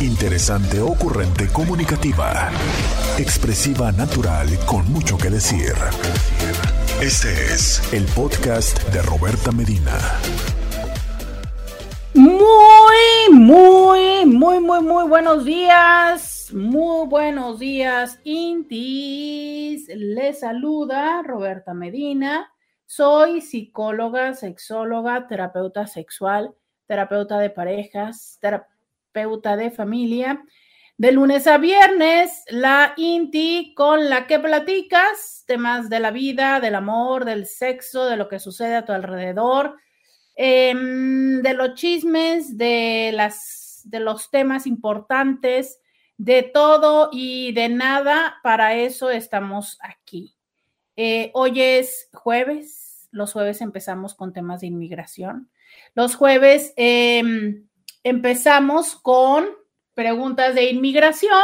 Interesante, ocurrente, comunicativa. Expresiva, natural, con mucho que decir. Este es el podcast de Roberta Medina. Muy, muy, muy, muy, muy buenos días. Muy buenos días, Intis. Les saluda Roberta Medina. Soy psicóloga, sexóloga, terapeuta sexual, terapeuta de parejas, de familia. De lunes a viernes, la INTI con la que platicas temas de la vida, del amor, del sexo, de lo que sucede a tu alrededor, em, de los chismes, de, las, de los temas importantes, de todo y de nada. Para eso estamos aquí. Eh, hoy es jueves. Los jueves empezamos con temas de inmigración. Los jueves em, empezamos con preguntas de inmigración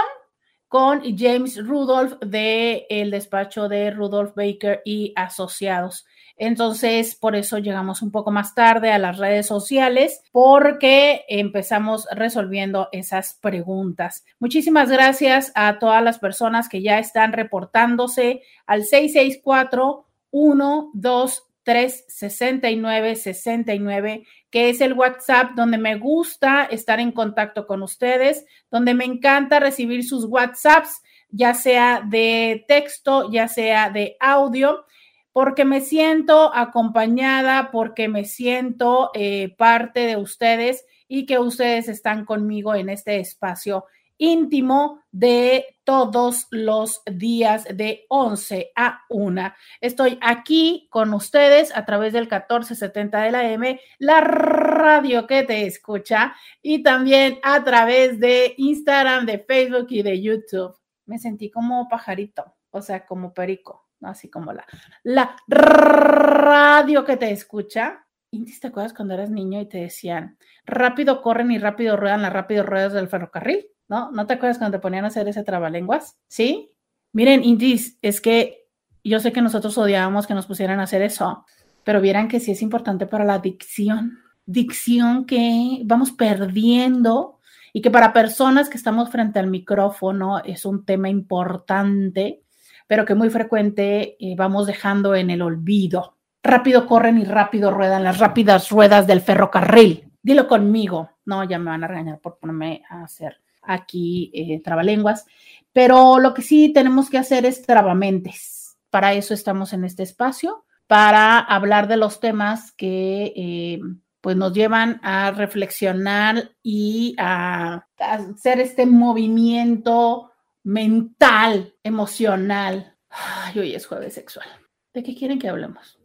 con James Rudolph de el despacho de Rudolph Baker y Asociados. Entonces, por eso llegamos un poco más tarde a las redes sociales porque empezamos resolviendo esas preguntas. Muchísimas gracias a todas las personas que ya están reportándose al 664 123 369 69, que es el WhatsApp donde me gusta estar en contacto con ustedes, donde me encanta recibir sus WhatsApps, ya sea de texto, ya sea de audio, porque me siento acompañada, porque me siento eh, parte de ustedes y que ustedes están conmigo en este espacio íntimo de todos los días de 11 a 1. Estoy aquí con ustedes a través del 1470 de la M, la radio que te escucha, y también a través de Instagram, de Facebook y de YouTube. Me sentí como pajarito, o sea, como perico, así como la, la radio que te escucha. ¿Y te acuerdas cuando eras niño y te decían, rápido corren y rápido ruedan las rápido ruedas del ferrocarril? ¿No? ¿No te acuerdas cuando te ponían a hacer ese trabalenguas? ¿Sí? Miren, Indis, es que yo sé que nosotros odiábamos que nos pusieran a hacer eso, pero vieran que sí es importante para la dicción, dicción que vamos perdiendo y que para personas que estamos frente al micrófono es un tema importante, pero que muy frecuente eh, vamos dejando en el olvido. Rápido corren y rápido ruedan las rápidas ruedas del ferrocarril. Dilo conmigo. No, ya me van a regañar por ponerme a hacer aquí eh, trabalenguas, pero lo que sí tenemos que hacer es trabamentes. Para eso estamos en este espacio, para hablar de los temas que eh, pues nos llevan a reflexionar y a, hacer este movimiento mental, emocional. Ay, hoy es jueves sexual. ¿De qué quieren que hablemos?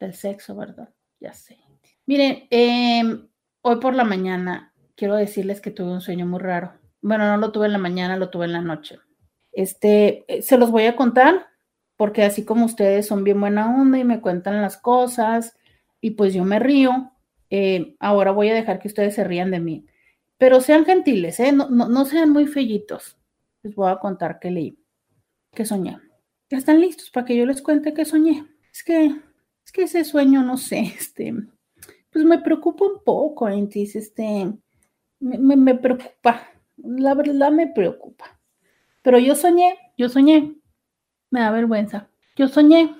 Del sexo, ¿verdad? Ya sé. Miren, em, hoy por la mañana quiero decirles que tuve un sueño muy raro. Bueno, no lo tuve en la mañana, lo tuve en la noche. Este, eh, se los voy a contar porque así como ustedes son bien buena onda y me cuentan las cosas y pues yo me río, eh, ahora voy a dejar que ustedes se rían de mí. Pero sean gentiles, ¿eh? no, no, sean muy fellitos. Les voy a contar qué leí, qué soñé. Ya están listos para que yo les cuente qué soñé. Es que, es que ese sueño, no sé, este, pues me preocupa un poco, Entis, este, me, me preocupa la verdad me preocupa. Pero yo soñé, yo soñé, me da vergüenza. Yo soñé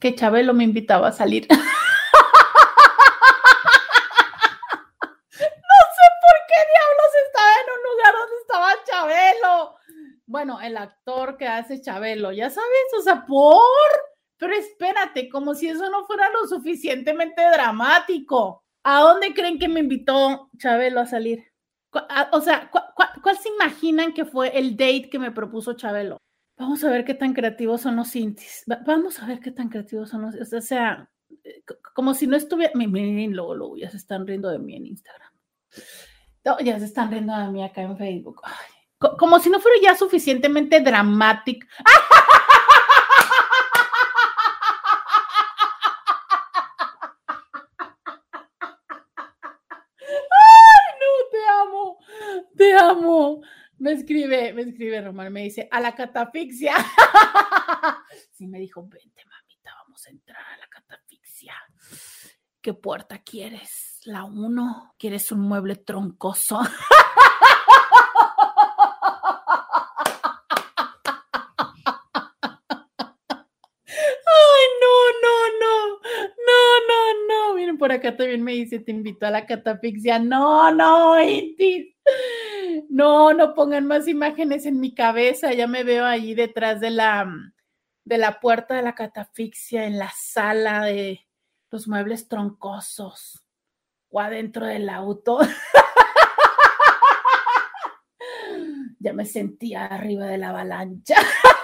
que Chabelo me invitaba a salir. no sé por qué diablos estaba en un lugar donde estaba Chabelo. Bueno, el actor que hace Chabelo, ya sabes, o sea, por. Pero espérate, como si eso no fuera lo suficientemente dramático. ¿A dónde creen que me invitó Chabelo a salir? Ah, o sea, ¿cuál, se imaginan que fue el date que me propuso Chabelo? Vamos a ver qué tan creativos son los sintis. Vamos a ver qué tan creativos son los. O sea, eh, como si no estuviera. Miren, luego, luego, ya se están riendo de mí en Instagram. ya se están riendo de mí acá en Facebook. como si no fuera ya suficientemente dramático. Te amo. Me escribe, me escribe Román, me dice, a la catafixia. sí, me dijo, vente, mamita, vamos a entrar a la catafixia. ¿Qué puerta quieres? La uno. ¿Quieres un mueble troncoso? ¡Ay no, no, no, no, no, no! Vienen por acá también me dice, te invito a la catafixia. No, no, Intis. No, no pongan más imágenes en mi cabeza. Ya me veo ahí detrás de la, de la puerta de la catafixia, en la sala de los muebles troncosos o adentro del auto. ya me sentía arriba de la avalancha.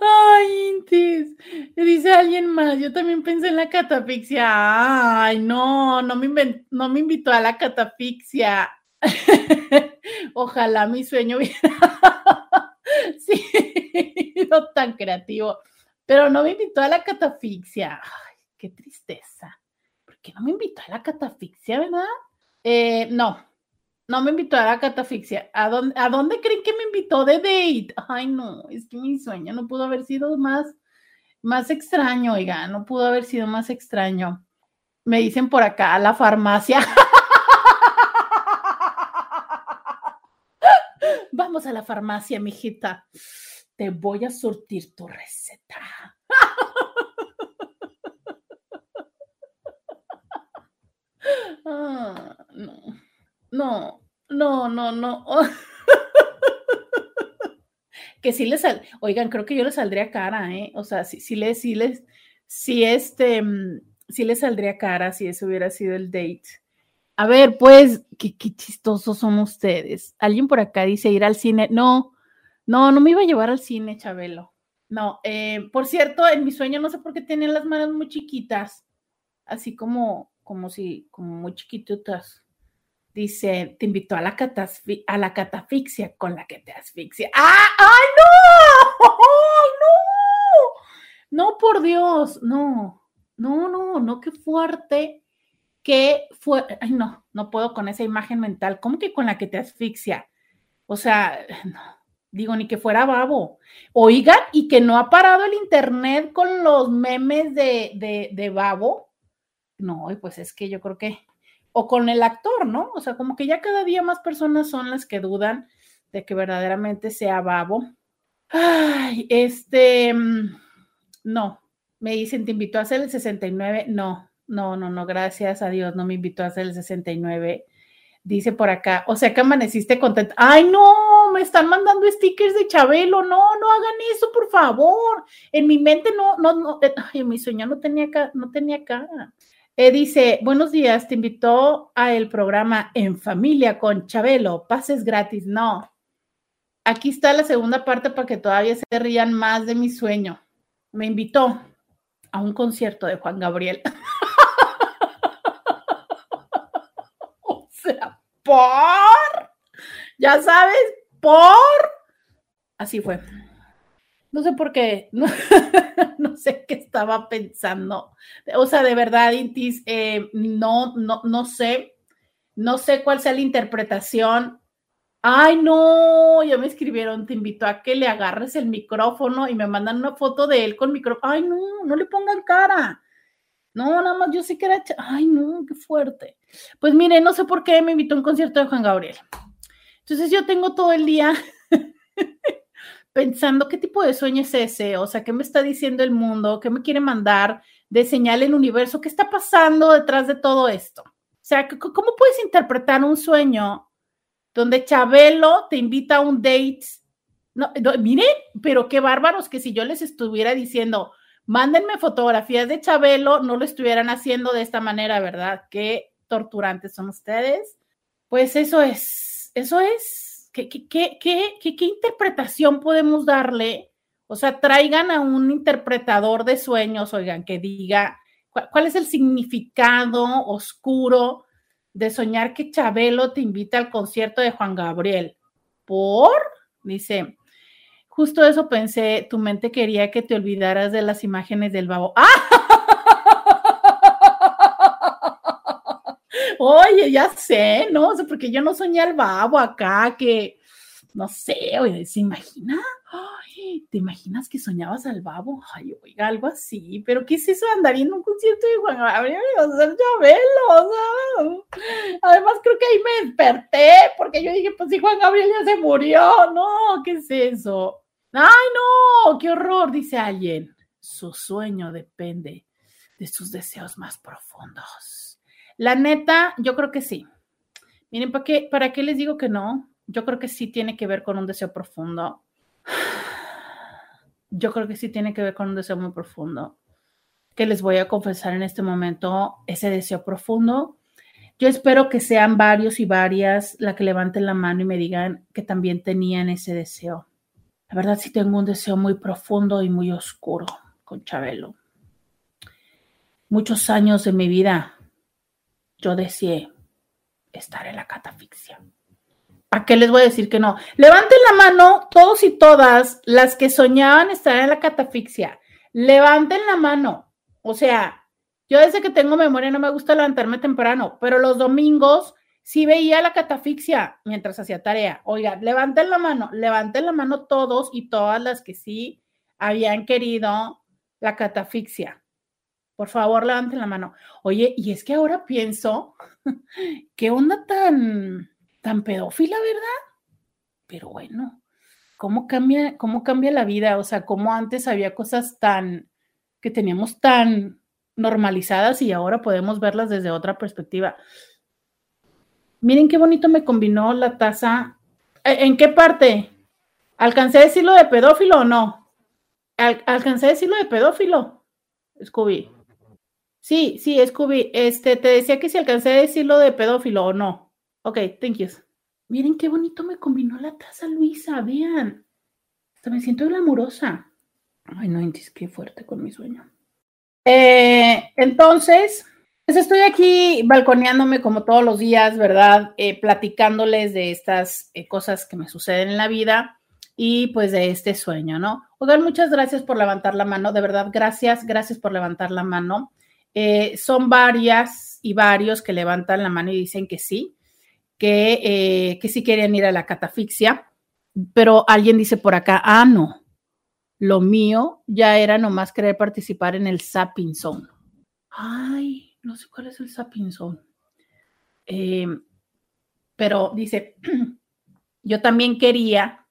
Ay, Intis, dice alguien más, yo también pensé en la catafixia. Ay, no, no me, no me invitó a la catafixia. Ojalá mi sueño hubiera sido tan creativo, pero no me invitó a la catafixia. Ay, qué tristeza. ¿Por qué no me invitó a la catafixia, verdad? Eh, no, no me invitó a la catafixia. ¿A dónde, ¿A dónde creen que me invitó de date? Ay, no, es que mi sueño no pudo haber sido más, más extraño, oiga, no pudo haber sido más extraño. Me dicen por acá, la farmacia. Vamos a la farmacia, mijita. Te voy a surtir tu receta. Ah. No, no, no, no. que sí les sal, oigan, creo que yo le saldría cara, ¿eh? O sea, sí, sí les, sí les, sí este, mm, sí les saldría cara si eso hubiera sido el date. A ver, pues, qué, qué chistosos son ustedes. Alguien por acá dice ir al cine. No, no, no me iba a llevar al cine, Chabelo. No, eh, por cierto, en mi sueño no sé por qué tienen las manos muy chiquitas, así como, como si, como muy chiquititas dice, te invitó a la, a la catafixia con la que te asfixia. ¡Ah! ¡Ay, no! ¡Ay, no! No, por Dios, no, no, no, no, qué fuerte, qué fue, ay, no, no puedo con esa imagen mental, ¿cómo que con la que te asfixia? O sea, no, digo, ni que fuera babo. Oigan, y que no ha parado el internet con los memes de, de, de babo. No, pues es que yo creo que o con el actor, ¿no? O sea, como que ya cada día más personas son las que dudan de que verdaderamente sea babo. Ay, este, mm, no, me dicen, ¿te invitó a hacer el 69? No, no, no, no, gracias a Dios, no me invitó a hacer el 69. Dice por acá, o sea que amaneciste contenta. Ay, no, me están mandando stickers de Chabelo. No, no hagan eso, por favor. En mi mente no, no, no, en mi sueño no tenía, no tenía cara. Eh, dice, buenos días, te invitó a el programa En Familia con Chabelo, pases gratis. No, aquí está la segunda parte para que todavía se rían más de mi sueño. Me invitó a un concierto de Juan Gabriel. o sea, por, ya sabes, por. Así fue. No sé por qué, no, sé qué estaba pensando. O sea, de verdad, Intis, eh, no, no, no sé, no sé cuál sea la interpretación. Ay, no, ya me escribieron, te invito a que le agarres el micrófono y me mandan una foto de él con micrófono. Ay, no, no le pongan cara. No, nada más, yo sé que era. Ay, no, qué fuerte. Pues mire, no sé por qué me invitó a un concierto de Juan Gabriel. Entonces yo tengo todo el día pensando qué tipo de sueño es ese, o sea, qué me está diciendo el mundo, qué me quiere mandar de señal el universo, qué está pasando detrás de todo esto. O sea, ¿cómo puedes interpretar un sueño donde Chabelo te invita a un date? No, miren, pero qué bárbaros que si yo les estuviera diciendo, mándenme fotografías de Chabelo, no lo estuvieran haciendo de esta manera, ¿verdad? Qué torturantes son ustedes. Pues eso es, eso es ¿Qué, interpretación podemos darle? O sea, traigan a un interpretador de sueños, oigan, que diga cuál, es el significado oscuro de soñar que Chabelo te invita al concierto de Juan Gabriel. ¿Por? Dice, justo eso pensé, tu mente quería que te olvidaras de las imágenes del babo. ¡Ah! Oye, ya sé, ¿no? O sea, porque yo no soñé al babo acá, que no sé, oye, ¿se imagina? ¿Te imaginas que soñabas al babo? Ay, oiga, algo así, pero ¿qué es eso andar en un concierto de Juan Gabriel y ser Chabelo? además creo que ahí me desperté, porque yo dije, pues si Juan Gabriel ya se murió, no, ¿qué es eso? Ay, no, qué horror, dice alguien. Su sueño depende de sus deseos más profundos. La neta, yo creo que sí. Miren, ¿para qué, ¿para qué les digo que no? Yo creo que sí tiene que ver con un deseo profundo. Yo creo que sí tiene que ver con un deseo muy profundo. Que les voy a confesar en este momento ese deseo profundo. Yo espero que sean varios y varias la que levanten la mano y me digan que también tenían ese deseo. La verdad sí tengo un deseo muy profundo y muy oscuro con Chabelo. Muchos años de mi vida yo deseé estar en la catafixia. ¿A qué les voy a decir que no? Levanten la mano todos y todas las que soñaban estar en la catafixia. Levanten la mano. O sea, yo desde que tengo memoria no me gusta levantarme temprano, pero los domingos sí veía la catafixia mientras hacía tarea. Oigan, levanten la mano, levanten la mano todos y todas las que sí habían querido la catafixia. Por favor, levanten la mano. Oye, y es que ahora pienso, ¿qué onda tan, tan pedófila, verdad? Pero bueno, ¿cómo cambia, cómo cambia la vida? O sea, cómo antes había cosas tan, que teníamos tan normalizadas y ahora podemos verlas desde otra perspectiva. Miren qué bonito me combinó la taza. ¿E, ¿En qué parte? ¿Alcancé a decirlo de pedófilo o no? ¿Alcancé a decirlo de pedófilo? Scooby. Sí, sí, Scooby, este, te decía que si alcancé a decirlo de pedófilo o no. Ok, thank you. Miren qué bonito me combinó la taza, Luisa, vean. Hasta me siento glamurosa. Ay, no, qué fuerte con mi sueño. Eh, entonces, pues estoy aquí balconeándome como todos los días, ¿verdad? Eh, platicándoles de estas eh, cosas que me suceden en la vida y pues de este sueño, ¿no? Oigan, muchas gracias por levantar la mano, de verdad, gracias, gracias por levantar la mano. Eh, son varias y varios que levantan la mano y dicen que sí, que, eh, que sí quieren ir a la catafixia, pero alguien dice por acá, ah, no, lo mío ya era nomás querer participar en el Sapping Zone. Ay, no sé cuál es el Sapping Zone. Eh, pero dice, yo también quería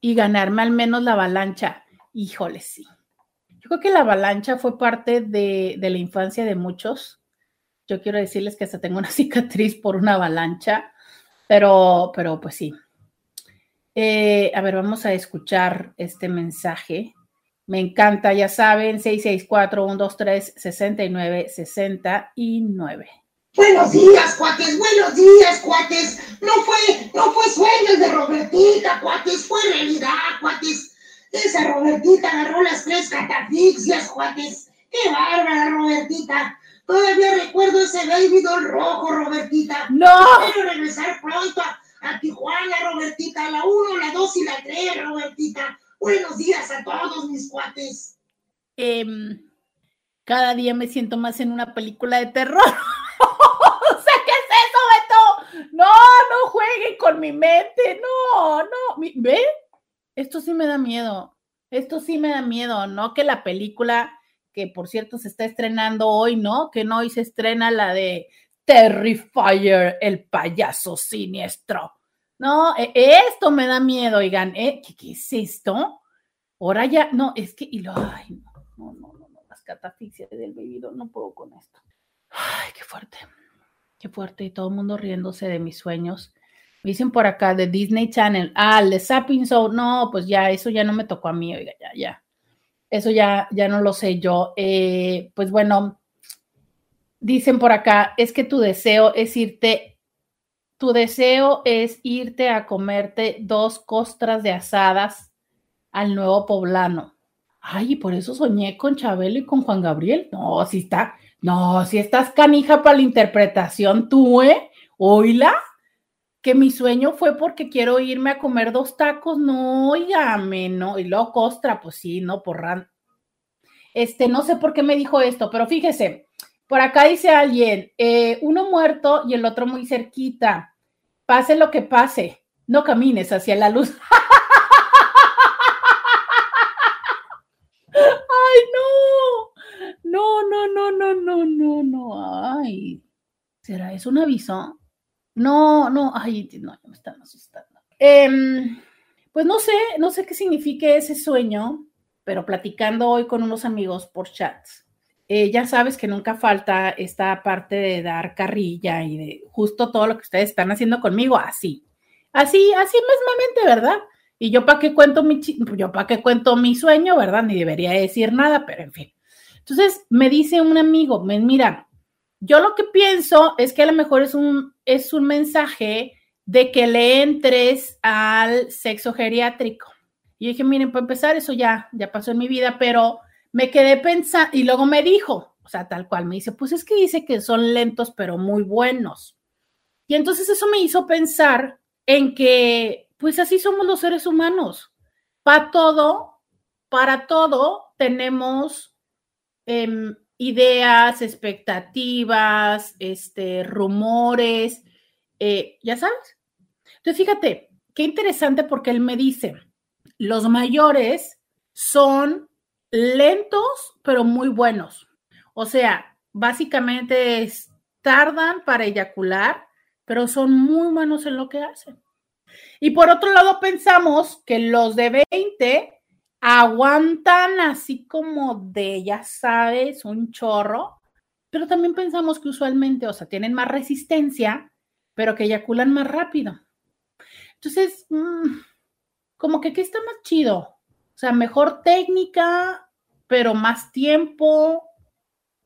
y ganarme al menos la avalancha. Híjole, sí. Yo creo que la avalancha fue parte de, la infancia de muchos. Yo quiero decirles que hasta tengo una cicatriz por una avalancha, pero, pero pues sí. Eh, a ver, vamos a escuchar este mensaje. Me encanta, ya saben, 664-123-6969. Buenos días, cuates, buenos días, cuates. No fue, no fue sueños de Robertita, cuates, fue realidad, cuates. Esa Robertita agarró las tres catafixias, Juanes. ¡Qué bárbara, Robertita! Todavía recuerdo ese baby doll rojo, Robertita. ¡No! Quiero regresar pronto a, Tijuana, Robertita. La 1, la 2 y la 3, Robertita. Buenos días a todos mis cuates. Em, cada día me siento más en una película de terror. o sea, ¿qué es eso, Beto? No, no jueguen con mi mente. No, no. ¿Ven? Esto sí me da miedo, esto sí me da miedo, ¿no? Que la película, que por cierto se está estrenando hoy, ¿no? Que no hoy se estrena la de Terrifier, el payaso siniestro. No, e, esto me da miedo, oigan, ¿eh? ¿Qué, es esto? Ahora ya, no, es que, y lo, ay, no, no, no, no, las catafixias del bebido, no puedo con esto. Ay, qué fuerte, qué fuerte, y todo el mundo riéndose de mis sueños dicen por acá de Disney Channel. Ah, el de Zapping Show. No, pues ya, eso ya no me tocó a mí, oiga, ya, ya. Eso ya, ya no lo sé yo. Eh, pues bueno, dicen por acá, es que tu deseo es irte, tu deseo es irte a comerte dos costras de asadas al nuevo poblano. Ay, por eso soñé con Chabelo y con Juan Gabriel. No, si está, no, si estás canija para la interpretación tú, ¿eh? Oíla que mi sueño fue porque quiero irme a comer dos tacos, no, oígame, no, y luego costra, pues sí, no, porran. Este, no sé por qué me dijo esto, pero fíjese, por acá dice alguien, eh, uno muerto y el otro muy cerquita, pase lo que pase, no camines hacia la luz. Ay, no. No, no, no, no, no, no. Ay. ¿Será eso un aviso? No, no, ay, no, me están asustando. Em, pues no sé, no sé qué signifique ese sueño, pero platicando hoy con unos amigos por chats, eh, ya sabes que nunca falta esta parte de dar carrilla y de justo todo lo que ustedes están haciendo conmigo, así, así, así mismamente, ¿verdad? Y yo para qué cuento mi, yo para qué cuento mi sueño, ¿verdad? Ni debería decir nada, pero en fin. Entonces me dice un amigo, mira, yo lo que pienso es que a lo mejor es un, es un mensaje de que le entres al sexo geriátrico. Y dije, miren, para empezar, eso ya, ya pasó en mi vida, pero me quedé pensando, y luego me dijo, o sea, tal cual, me dice, pues es que dice que son lentos, pero muy buenos. Y entonces eso me hizo pensar en que, pues así somos los seres humanos. Para todo, para todo tenemos em, ideas, expectativas, este, rumores, eh, ya sabes. Entonces, fíjate, qué interesante porque él me dice, los mayores son lentos, pero muy buenos. O sea, básicamente tardan para eyacular, pero son muy buenos en lo que hacen. Y por otro lado, pensamos que los de 20 aguantan así como de, ya sabes, un chorro, pero también pensamos que usualmente, o sea, tienen más resistencia, pero que eyaculan más rápido. Entonces, mm, como que aquí está más chido, o sea, mejor técnica, pero más tiempo,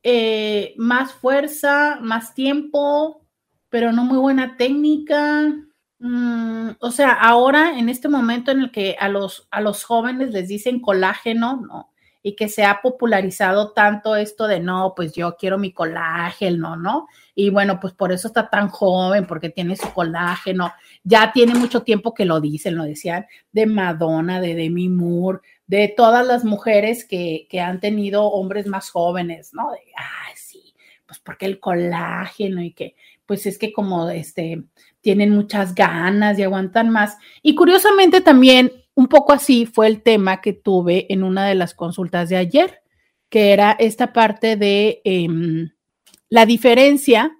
eh, más fuerza, más tiempo, pero no muy buena técnica. Mm, o sea, ahora en este momento en el que a los, a los jóvenes les dicen colágeno, ¿no? Y que se ha popularizado tanto esto de no, pues yo quiero mi colágeno, ¿no? Y bueno, pues por eso está tan joven, porque tiene su colágeno. Ya tiene mucho tiempo que lo dicen, lo decían de Madonna, de Demi Moore, de todas las mujeres que, que han tenido hombres más jóvenes, ¿no? De, ay, sí, pues porque el colágeno y que, pues es que como este, tienen muchas ganas y aguantan más. Y curiosamente también un poco así fue el tema que tuve en una de las consultas de ayer, que era esta parte de em, la diferencia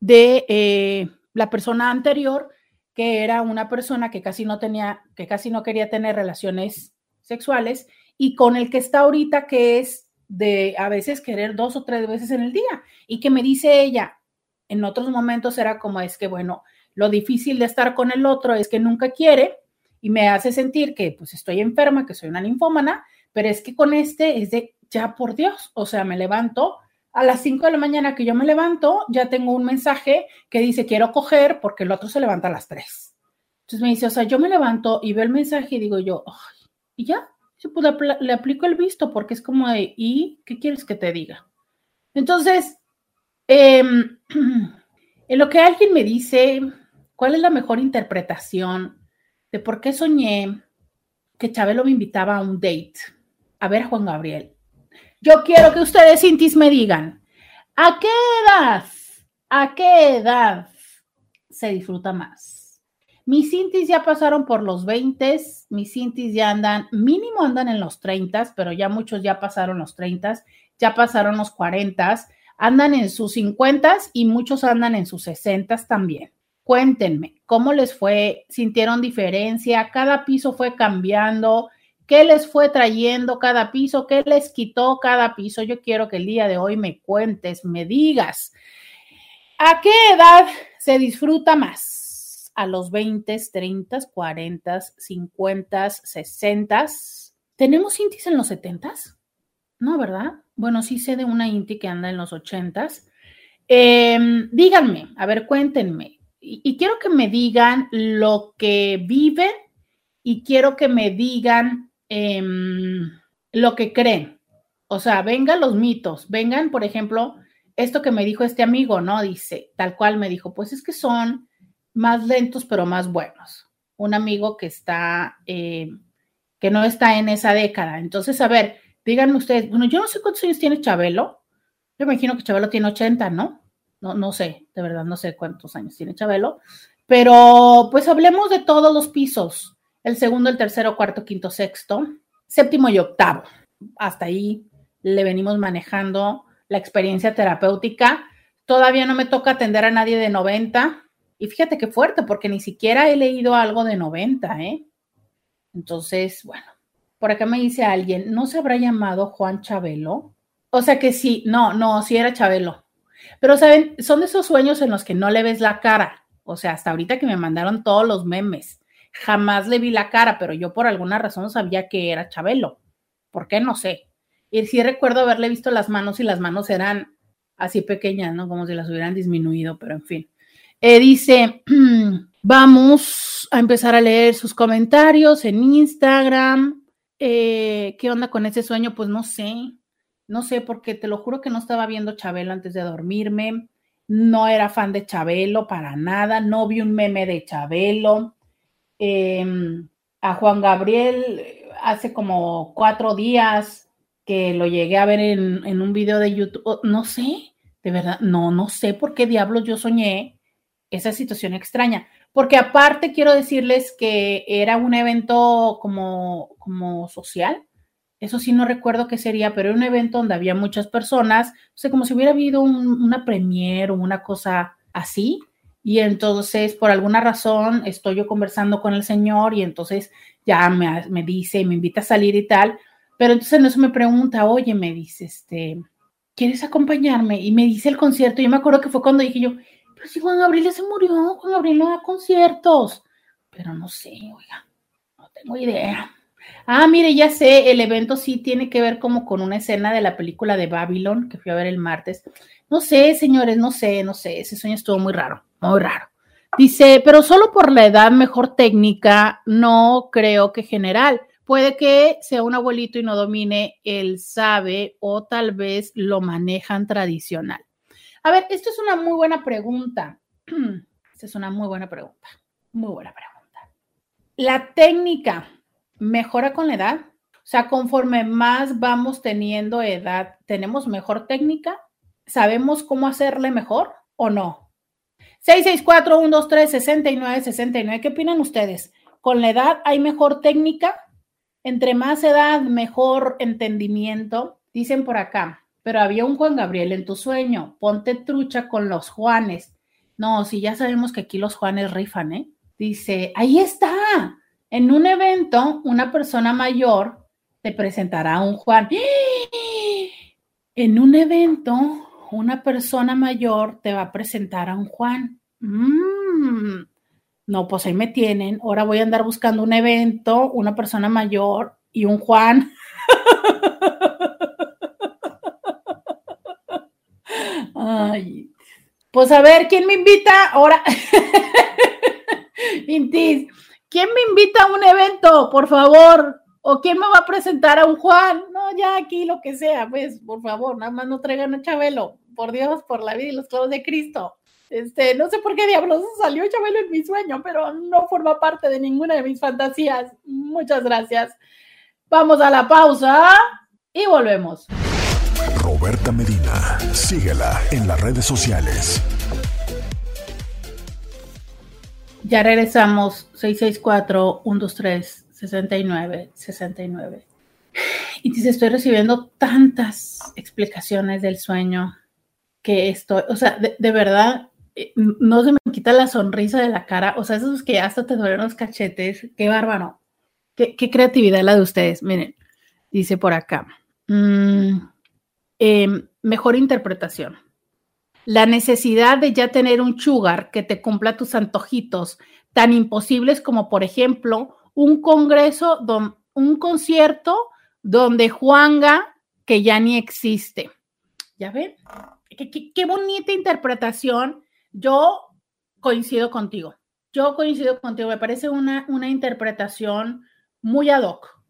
de eh, la persona anterior, que era una persona que casi no tenía, que casi no quería tener relaciones sexuales, y con el que está ahorita, que es de a veces querer dos o tres veces en el día, y que me dice ella, en otros momentos era como es que, bueno, lo difícil de estar con el otro es que nunca quiere y me hace sentir que pues estoy enferma, que soy una linfómana, pero es que con este es de ya por Dios, o sea, me levanto a las 5 de la mañana que yo me levanto, ya tengo un mensaje que dice quiero coger porque el otro se levanta a las 3. Entonces me dice, o sea, yo me levanto y veo el mensaje y digo yo, y ya, pues le, le aplico el visto porque es como de, ¿y qué quieres que te diga? Entonces, em, en lo que alguien me dice, ¿Cuál es la mejor interpretación de por qué soñé que Chabelo me invitaba a un date? A ver, Juan Gabriel. Yo quiero que ustedes, Cintis, me digan, ¿a qué edad, a qué edad se disfruta más? Mis Cintis ya pasaron por los 20, mis Cintis ya andan, mínimo andan en los 30, pero ya muchos ya pasaron los 30, ya pasaron los 40, andan en sus 50 y muchos andan en sus 60 también. Cuéntenme, ¿cómo les fue? ¿Sintieron diferencia? ¿Cada piso fue cambiando? ¿Qué les fue trayendo cada piso? ¿Qué les quitó cada piso? Yo quiero que el día de hoy me cuentes, me digas. ¿A qué edad se disfruta más? ¿A los 20, 30, 40, 50, 60? ¿Tenemos intis en los 70? No, ¿verdad? Bueno, sí sé de una inti que anda en los 80. Em, díganme, a ver, cuéntenme, y, quiero que me digan lo que viven y quiero que me digan em, lo que creen. O sea, vengan los mitos, vengan, por ejemplo, esto que me dijo este amigo, ¿no? Dice, tal cual me dijo, pues es que son más lentos pero más buenos. Un amigo que está, eh, que no está en esa década. Entonces, a ver, díganme ustedes, bueno, yo no sé cuántos años tiene Chabelo. Yo imagino que Chabelo tiene 80, ¿no? no, no sé, de verdad, no sé cuántos años tiene Chabelo, Pero pues hablemos de todos los pisos, el segundo, el tercero, cuarto, quinto, sexto, séptimo y octavo. Hasta ahí le venimos manejando la experiencia terapéutica. Todavía no me toca atender a nadie de 90. Y fíjate qué fuerte, porque ni siquiera he leído algo de 90, ¿eh? Entonces, bueno, por acá me dice alguien, ¿no se habrá llamado Juan Chabelo? O sea que sí, no, no, sí era Chabelo. Pero, ¿saben? Son de esos sueños en los que no le ves la cara. O sea, hasta ahorita que me mandaron todos los memes, jamás le vi la cara, pero yo por alguna razón sabía que era Chabelo. ¿Por qué? No sé. Y sí recuerdo haberle visto las manos y las manos eran así pequeñas, ¿no? Como si las hubieran disminuido, pero en fin. Eh, dice, vamos a empezar a leer sus comentarios en Instagram. Eh, ¿Qué onda con ese sueño? Pues no sé, no sé, porque te lo juro que no estaba viendo Chabelo antes de dormirme. No era fan de Chabelo para nada. No vi un meme de Chabelo. Em, a Juan Gabriel hace como cuatro días que lo llegué a ver en, un video de YouTube, oh, no sé, de verdad, no, no sé por qué diablos yo soñé esa situación extraña, porque aparte quiero decirles que era un evento como, como social, eso sí no recuerdo qué sería, pero era un evento donde había muchas personas, o sea, como si hubiera habido una premier o una cosa así, y entonces por alguna razón estoy yo conversando con el señor y entonces ya me, me dice, me invita a salir y tal, pero entonces en eso me pregunta, oye, me dice, este, ¿quieres acompañarme? Y me dice el concierto. Yo me acuerdo que fue cuando dije yo, pero si Juan Gabriel se murió, Juan Gabriel no da conciertos. Pero no sé, oiga, no tengo idea. Ah, mire, ya sé, el evento sí tiene que ver como con una escena de la película de Babylon que fui a ver el martes. No sé, señores, no sé, no sé, ese sueño estuvo muy raro, muy raro. Dice, pero solo por la edad mejor técnica, no creo que general. Puede que sea un abuelito y no domine el sabe o tal vez lo manejan tradicional. A ver, esto es una muy buena pregunta. Esta es una muy buena pregunta. Muy buena pregunta. ¿La técnica mejora con la edad? O sea, conforme más vamos teniendo edad, ¿tenemos mejor técnica? ¿Sabemos cómo hacerle mejor o no? 664-123-6969. ¿Qué opinan ustedes? ¿Con la edad hay mejor técnica? Entre más edad, mejor entendimiento, dicen por acá. Pero había un Juan Gabriel en tu sueño. Ponte trucha con los Juanes. No, si ya sabemos que aquí los Juanes rifan, ¿eh? Dice, ahí está. En un evento, una persona mayor te presentará a un Juan. En un evento, una persona mayor te va a presentar a un Juan. Mm. No, pues ahí me tienen. Ahora voy a andar buscando un evento, una persona mayor y un Juan. Ay. Pues a ver, ¿quién me invita? Ahora. Intis, ¿quién me invita a un evento, por favor? ¿O quién me va a presentar a un Juan? No, ya aquí lo que sea, pues, por favor, nada más no traigan a Chabelo. Por Dios, por la vida y los clavos de Cristo. Este, no sé por qué diablos salió Chabelo en mi sueño, pero no forma parte de ninguna de mis fantasías. Muchas gracias. Vamos a la pausa y volvemos. Roberta Medina, síguela en las redes sociales. Ya regresamos 664-123-6969. Y dice, estoy recibiendo tantas explicaciones del sueño que estoy, o sea, de verdad, eh, no se me quita la sonrisa de la cara, o sea, esos que hasta te duelen los cachetes, qué bárbaro, qué, creatividad la de ustedes. Miren, dice por acá, mm, em, mejor interpretación. La necesidad de ya tener un sugar que te cumpla tus antojitos tan imposibles como, por ejemplo, un congreso, un concierto donde Juanga, que ya ni existe. ¿Ya ven? qué bonita interpretación yo coincido contigo. Yo coincido contigo. Me parece una, una interpretación muy ad hoc.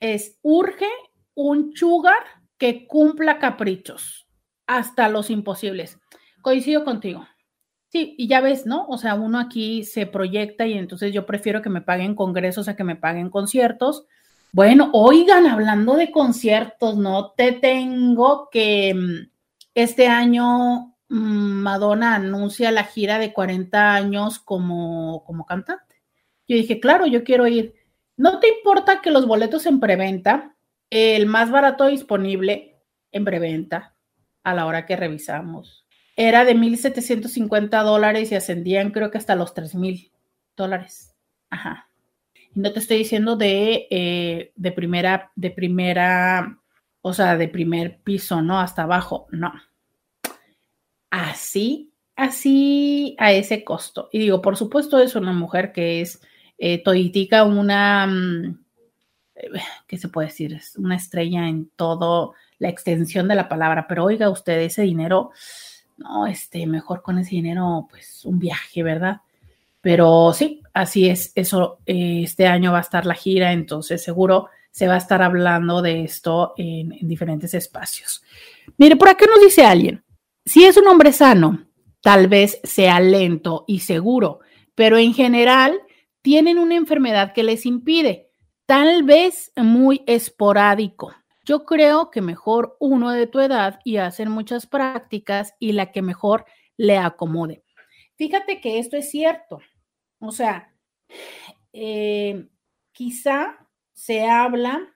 Es urge un sugar que cumpla caprichos hasta los imposibles. Coincido contigo. Sí, y ya ves, ¿no? O sea, uno aquí se proyecta y entonces yo prefiero que me paguen congresos a que me paguen conciertos. Bueno, oigan, hablando de conciertos, no te tengo que mm, este año mm, Madonna anuncia la gira de 40 años como, como cantante. Yo dije, claro, yo quiero ir. ¿No te importa que los boletos en preventa, el más barato disponible en preventa, a la hora que revisamos, era de 1.750 dólares y ascendían creo que hasta los 3.000 dólares? Ajá. No te estoy diciendo de, eh, de primera, de primera, o sea, de primer piso, ¿no? Hasta abajo, no. Así, así a ese costo. Y digo, por supuesto es una mujer que es eh, toditica una, mm, ¿qué se puede decir? Es una estrella en todo la extensión de la palabra, pero oiga usted, ese dinero, no, este, mejor con ese dinero, pues un viaje, ¿verdad? Pero sí, así es, eso, eh, este año va a estar la gira, entonces seguro se va a estar hablando de esto en, en diferentes espacios. Mire, por acá nos dice alguien, si es un hombre sano, tal vez sea lento y seguro, pero en general tienen una enfermedad que les impide, tal vez muy esporádico. Yo creo que mejor uno de tu edad y hacer muchas prácticas y la que mejor le acomode. Fíjate que esto es cierto. O sea, eh, quizá se habla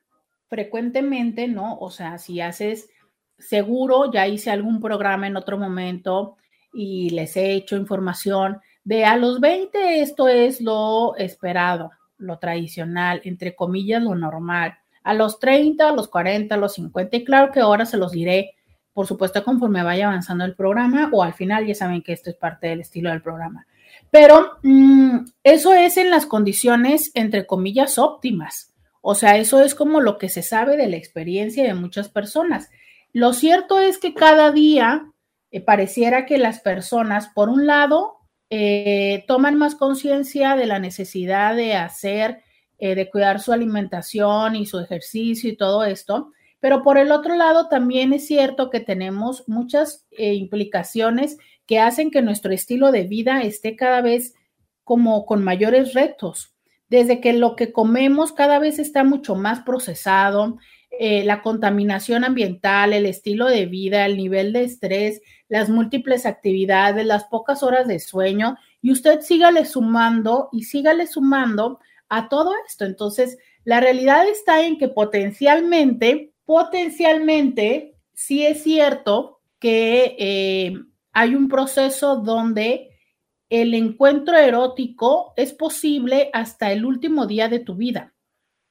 frecuentemente, ¿no? O sea, si haces seguro, ya hice algún programa en otro momento y les he hecho información de a los 20 esto es lo esperado, lo tradicional, entre comillas, lo normal. A los 30, a los 40, a los 50, y claro que ahora se los diré, por supuesto, conforme vaya avanzando el programa o al final ya saben que esto es parte del estilo del programa. Pero mm, eso es en las condiciones, entre comillas, óptimas. O sea, eso es como lo que se sabe de la experiencia de muchas personas. Lo cierto es que cada día eh, pareciera que las personas, por un lado, eh, toman más conciencia de la necesidad de hacer, eh, de cuidar su alimentación y su ejercicio y todo esto. Pero por el otro lado, también es cierto que tenemos muchas eh, implicaciones que hacen que nuestro estilo de vida esté cada vez como con mayores retos. Desde que lo que comemos cada vez está mucho más procesado, eh, la contaminación ambiental, el estilo de vida, el nivel de estrés, las múltiples actividades, las pocas horas de sueño, y usted sígale sumando y sígale sumando a todo esto. Entonces, la realidad está en que potencialmente, potencialmente, sí es cierto que eh, hay un proceso donde el encuentro erótico es posible hasta el último día de tu vida.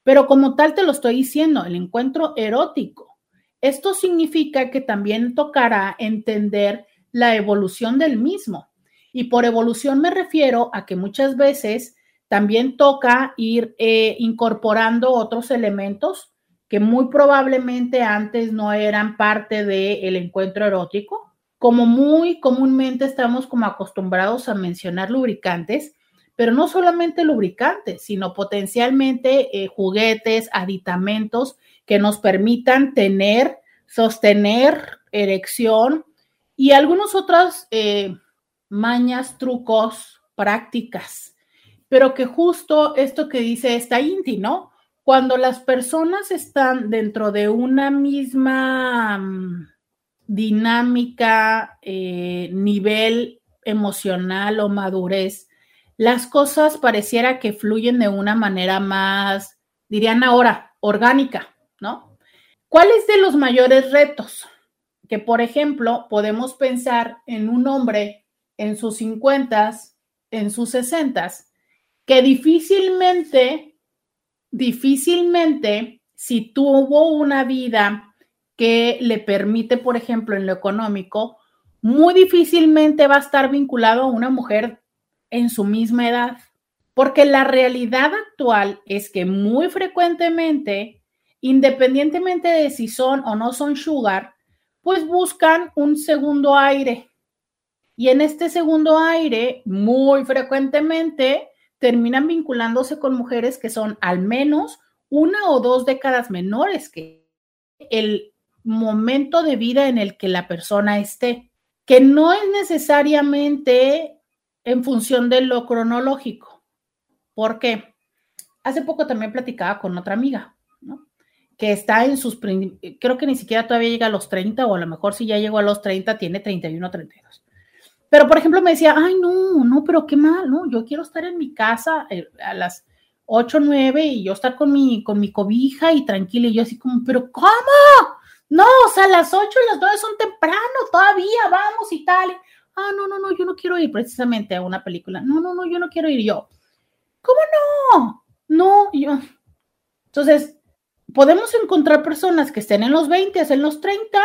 Pero como tal te lo estoy diciendo, el encuentro erótico. Esto significa que también tocará entender la evolución del mismo. Y por evolución me refiero a que muchas veces también toca ir eh, incorporando otros elementos que muy probablemente antes no eran parte del encuentro erótico. Como muy comúnmente estamos como acostumbrados a mencionar lubricantes, pero no solamente lubricantes, sino potencialmente eh, juguetes, aditamentos que nos permitan tener, sostener erección y algunas otras eh, mañas, trucos, prácticas. Pero que justo esto que dice esta Inti, ¿no? Cuando las personas están dentro de una misma mm, dinámica, eh, nivel emocional o madurez, las cosas pareciera que fluyen de una manera más, dirían ahora, orgánica, ¿no? ¿Cuáles de los mayores retos? Que, por ejemplo, podemos pensar en un hombre en sus 50, en sus 60, que difícilmente, difícilmente, si tuvo una vida que le permite, por ejemplo, en lo económico, muy difícilmente va a estar vinculado a una mujer en su misma edad. Porque la realidad actual es que muy frecuentemente, independientemente de si son o no son sugar, pues buscan un segundo aire. Y en este segundo aire, muy frecuentemente, terminan vinculándose con mujeres que son al menos una o dos décadas menores que el momento de vida en el que la persona esté, que no es necesariamente en función de lo cronológico. ¿Por qué? Hace poco también platicaba con otra amiga, ¿no? que está en sus, creo que ni siquiera todavía llega a los 30 o a lo mejor si ya llegó a los 30 tiene 31 o 32. Pero por ejemplo me decía, ay no, no, pero qué mal, no, yo quiero estar en mi casa eh, a las 8, 9 y yo estar con mi, con mi cobija y tranquila y yo así como, pero ¿cómo? No, o sea, las 8 y las 9 son temprano, todavía vamos y tal. Ah, no, no, no, yo no quiero ir precisamente a una película. No, no, no, yo no quiero ir yo. ¿Cómo no? No, yo. Entonces, podemos encontrar personas que estén en los 20, en los 30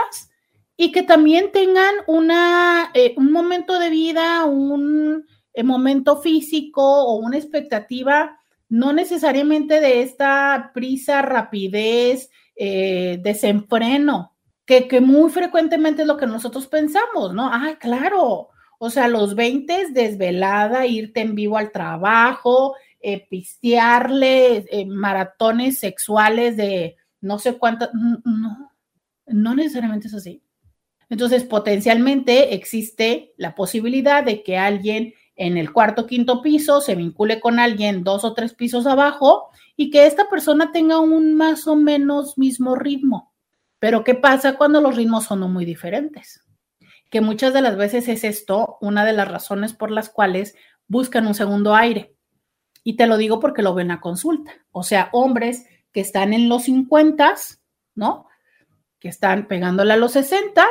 y que también tengan una, eh, un momento de vida, un eh, momento físico o una expectativa, no necesariamente de esta prisa, rapidez, eh, desenfreno, que, muy frecuentemente es lo que nosotros pensamos, ¿no? Ay, claro, o sea, los 20 desvelada, irte en vivo al trabajo, eh, pistearle, eh, maratones sexuales de no sé cuántas, no, no necesariamente es así. Entonces, potencialmente existe la posibilidad de que alguien en el cuarto quinto piso se vincule con alguien dos o tres pisos abajo y que esta persona tenga un más o menos mismo ritmo. Pero ¿qué pasa cuando los ritmos son muy diferentes? Que muchas de las veces es esto una de las razones por las cuales buscan un segundo aire. Y te lo digo porque lo ven a consulta. O sea, hombres que están en los 50, ¿no? Que están pegándole a los 60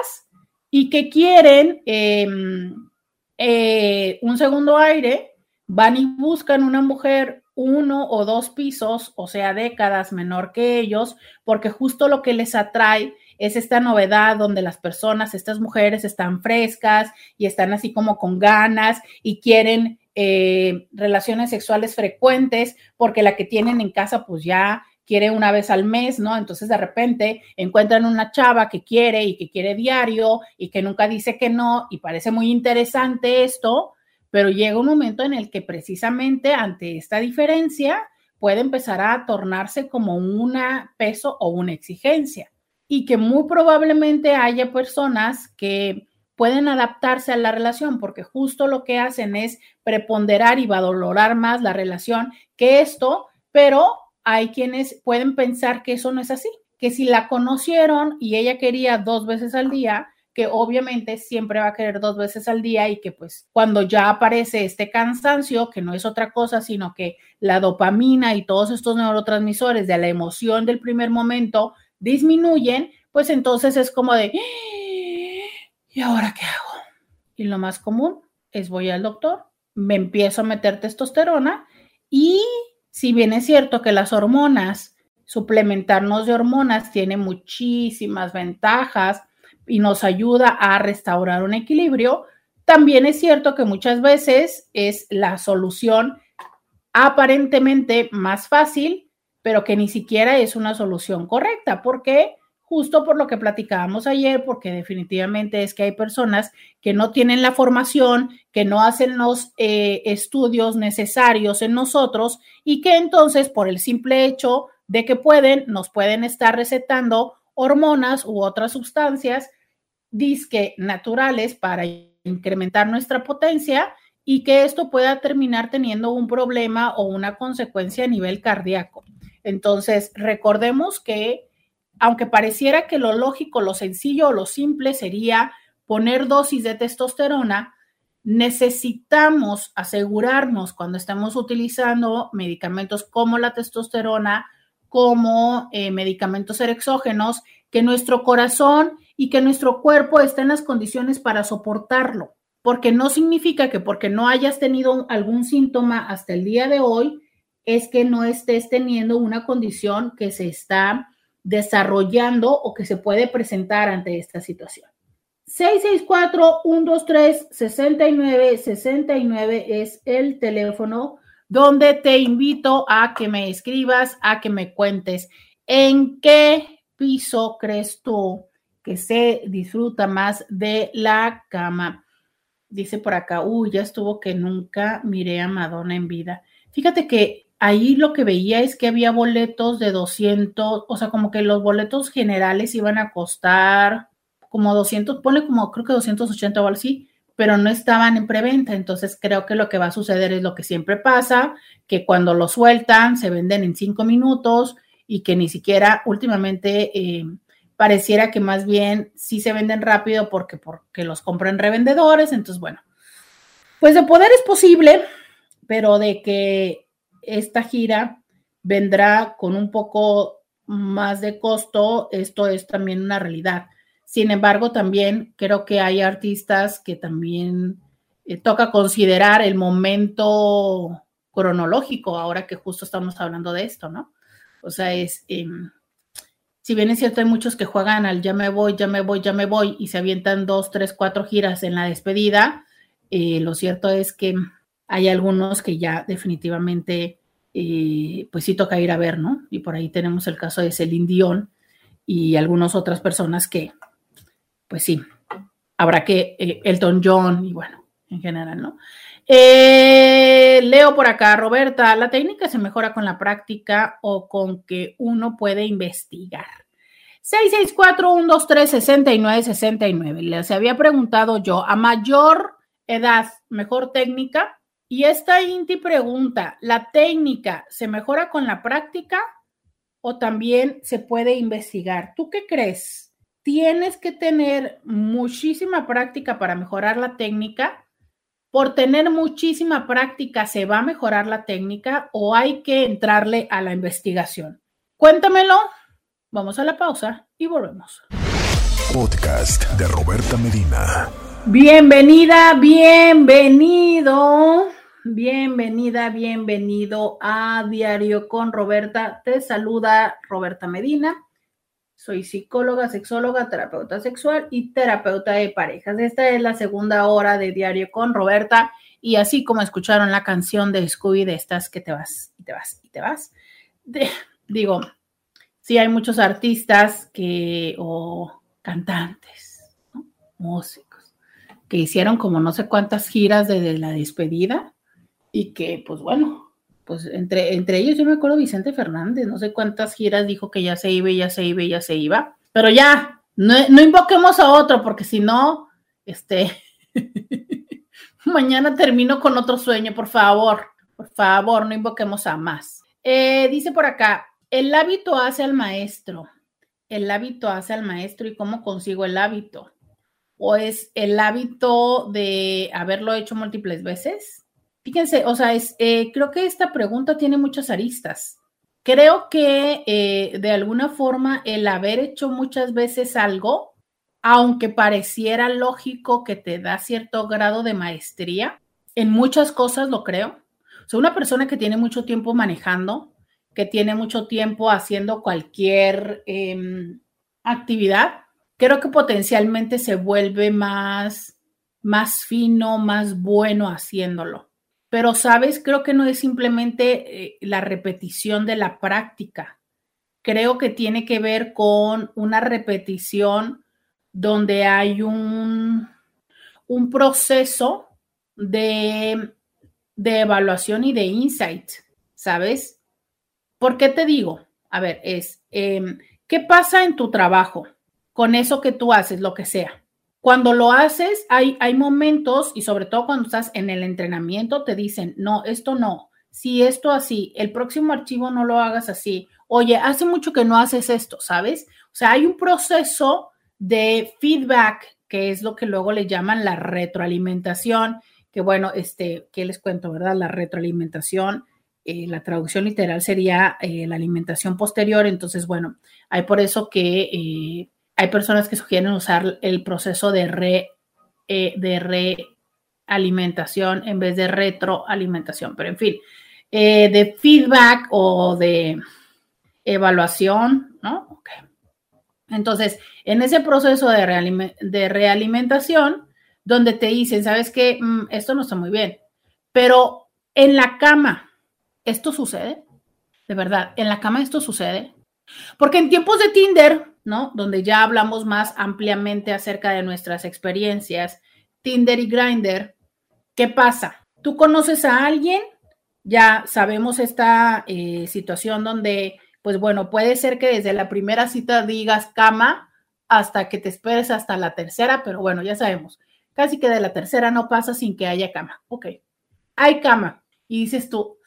y que quieren em, eh, un segundo aire, van y buscan una mujer uno o dos pisos, o sea, décadas menor que ellos, porque justo lo que les atrae es esta novedad donde las personas, estas mujeres están frescas y están así como con ganas y quieren eh, relaciones sexuales frecuentes, porque la que tienen en casa pues ya quiere una vez al mes, ¿no? Entonces de repente encuentran una chava que quiere y que quiere diario y que nunca dice que no y parece muy interesante esto, pero llega un momento en el que precisamente ante esta diferencia puede empezar a tornarse como un peso o una exigencia y que muy probablemente haya personas que pueden adaptarse a la relación porque justo lo que hacen es preponderar y valorar más la relación que esto, pero hay quienes pueden pensar que eso no es así, que si la conocieron y ella quería dos veces al día, que obviamente siempre va a querer dos veces al día y que pues cuando ya aparece este cansancio, que no es otra cosa, sino que la dopamina y todos estos neurotransmisores de la emoción del primer momento disminuyen, pues entonces es como de, ¿y ahora qué hago? Y lo más común es voy al doctor, me empiezo a meter testosterona y si bien es cierto que las hormonas, suplementarnos de hormonas tiene muchísimas ventajas y nos ayuda a restaurar un equilibrio, también es cierto que muchas veces es la solución aparentemente más fácil, pero que ni siquiera es una solución correcta. ¿Por qué? justo por lo que platicábamos ayer, porque definitivamente es que hay personas que no tienen la formación, que no hacen los eh, estudios necesarios en nosotros y que entonces por el simple hecho de que pueden, nos pueden estar recetando hormonas u otras sustancias disque naturales para incrementar nuestra potencia y que esto pueda terminar teniendo un problema o una consecuencia a nivel cardíaco. Entonces, recordemos que aunque pareciera que lo lógico, lo sencillo o lo simple sería poner dosis de testosterona, necesitamos asegurarnos cuando estamos utilizando medicamentos como la testosterona, como eh, medicamentos erexógenos, que nuestro corazón y que nuestro cuerpo estén en las condiciones para soportarlo, porque no significa que porque no hayas tenido algún síntoma hasta el día de hoy, es que no estés teniendo una condición que se está desarrollando o que se puede presentar ante esta situación. 664-123-6969 es el teléfono donde te invito a que me escribas, a que me cuentes en qué piso crees tú que se disfruta más de la cama. Dice por acá, uy, ya estuvo que nunca miré a Madonna en vida. Fíjate que ahí lo que veía es que había boletos de 200, o sea, como que los boletos generales iban a costar como 200, pone como creo que 280 o algo así, pero no estaban en preventa. Entonces creo que lo que va a suceder es lo que siempre pasa, que cuando lo sueltan se venden en cinco minutos y que ni siquiera últimamente eh, pareciera que más bien sí se venden rápido porque, porque los compran revendedores. Entonces, bueno, pues de poder es posible, pero de que esta gira vendrá con un poco más de costo, esto es también una realidad. Sin embargo, también creo que hay artistas que también eh, toca considerar el momento cronológico, ahora que justo estamos hablando de esto, ¿no? O sea, es, em, si bien es cierto, hay muchos que juegan al ya me voy, ya me voy, ya me voy y se avientan dos, tres, cuatro giras en la despedida, eh, lo cierto es que hay algunos que ya definitivamente, eh, pues sí toca ir a ver, ¿no? Y por ahí tenemos el caso de Celine Dion y algunas otras personas que, pues sí, habrá que, eh, Elton John y bueno, en general, ¿no? Eh, leo por acá, Roberta, ¿la técnica se mejora con la práctica o con que uno puede investigar? 664-123-6969. Les había preguntado yo, a mayor edad, mejor técnica. Y esta Inti pregunta, ¿la técnica se mejora con la práctica o también se puede investigar? ¿Tú qué crees? ¿Tienes que tener muchísima práctica para mejorar la técnica? Por tener muchísima práctica se va a mejorar la técnica o hay que entrarle a la investigación? Cuéntamelo. Vamos a la pausa y volvemos. Podcast de Roberta Medina. Bienvenida, bienvenido, bienvenida, bienvenido a Diario con Roberta. Te saluda Roberta Medina. Soy psicóloga, sexóloga, terapeuta sexual y terapeuta de parejas. Esta es la segunda hora de Diario con Roberta y así como escucharon la canción de Scooby de estas que te vas y te vas y te vas. digo, sí hay muchos artistas que o cantantes, músicos, que hicieron como no sé cuántas giras desde la despedida y que pues bueno, pues entre, entre ellos yo me acuerdo Vicente Fernández, no sé cuántas giras dijo que ya se iba, ya se iba, ya se iba, pero ya, no, no invoquemos a otro, porque si no, este, mañana termino con otro sueño, por favor, por favor, no invoquemos a más. Eh, dice por acá, el hábito hace al maestro, el hábito hace al maestro y cómo consigo el hábito. ¿O es el hábito de haberlo hecho múltiples veces? Fíjense, o sea, es, eh, creo que esta pregunta tiene muchas aristas. Creo que eh, de alguna forma el haber hecho muchas veces algo, aunque pareciera lógico que te da cierto grado de maestría, en muchas cosas lo creo. O sea, una persona que tiene mucho tiempo manejando, que tiene mucho tiempo haciendo cualquier em, actividad, creo que potencialmente se vuelve más, más fino, más bueno haciéndolo. Pero, sabes, creo que no es simplemente eh, la repetición de la práctica. Creo que tiene que ver con una repetición donde hay un, un proceso de, de evaluación y de insight, ¿sabes? ¿Por qué te digo? A ver, es, em, ¿qué pasa en tu trabajo con eso que tú haces, lo que sea? Cuando lo haces, hay, hay momentos, y sobre todo cuando estás en el entrenamiento, te dicen, no, esto no, si esto así, el próximo archivo no lo hagas así. Oye, hace mucho que no haces esto, ¿sabes? O sea, hay un proceso de feedback, que es lo que luego le llaman la retroalimentación, que bueno, este, ¿qué les cuento, verdad? La retroalimentación, eh, la traducción literal sería eh, la alimentación posterior, entonces, bueno, hay por eso que eh, hay personas que sugieren usar el proceso de, re, eh, de realimentación en vez de retroalimentación, pero en fin, eh, de feedback o de evaluación, ¿no? Entonces, en ese proceso de, de realimentación, donde te dicen, ¿sabes qué? Mm, esto no está muy bien, pero en la cama, ¿esto sucede? De verdad, en la cama esto sucede. Porque en tiempos de Tinder, ¿no? Donde ya hablamos más ampliamente acerca de nuestras experiencias, Tinder y Grindr, ¿qué pasa? Tú conoces a alguien, ya sabemos esta eh, situación donde, pues bueno, puede ser que desde la primera cita digas cama hasta que te esperes hasta la tercera, pero bueno, ya sabemos, casi que de la tercera no pasa sin que haya cama. Ok, hay cama. Y dices tú,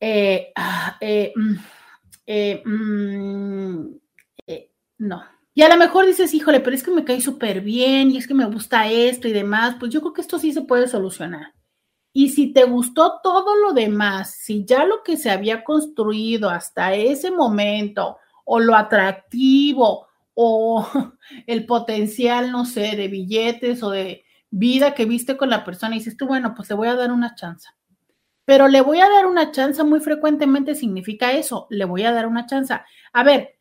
eh, ah, eh, mm, eh, mm, no. Y a lo mejor dices, híjole, pero es que me cae súper bien y es que me gusta esto y demás, pues yo creo que esto sí se puede solucionar. Y si te gustó todo lo demás, si ya lo que se había construido hasta ese momento, o lo atractivo, o el potencial, no sé, de billetes o de vida que viste con la persona, y dices tú, bueno, pues le voy a dar una chance. Pero le voy a dar una chance muy frecuentemente significa eso, le voy a dar una chance. A ver,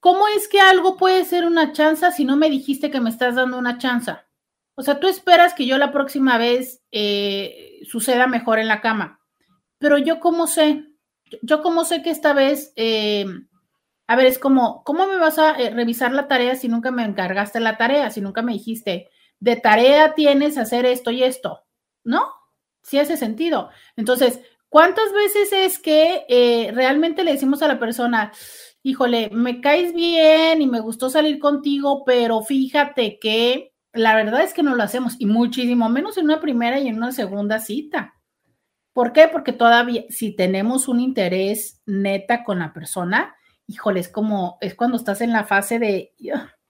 ¿cómo es que algo puede ser una chance si no me dijiste que me estás dando una chance? O sea, tú esperas que yo la próxima vez eh, suceda mejor en la cama, pero yo cómo sé, yo cómo sé que esta vez, eh, a ver, es como, ¿cómo me vas a eh, revisar la tarea si nunca me encargaste la tarea, si nunca me dijiste, de tarea tienes hacer esto y esto? ¿No? sí hace sentido. Entonces, ¿cuántas veces es que eh, realmente le decimos a la persona, híjole, me caes bien y me gustó salir contigo, pero fíjate que la verdad es que no lo hacemos y muchísimo menos en una primera y en una segunda cita. ¿Por qué? Porque todavía si tenemos un interés neta con la persona, híjole, es como, es cuando estás en la fase de,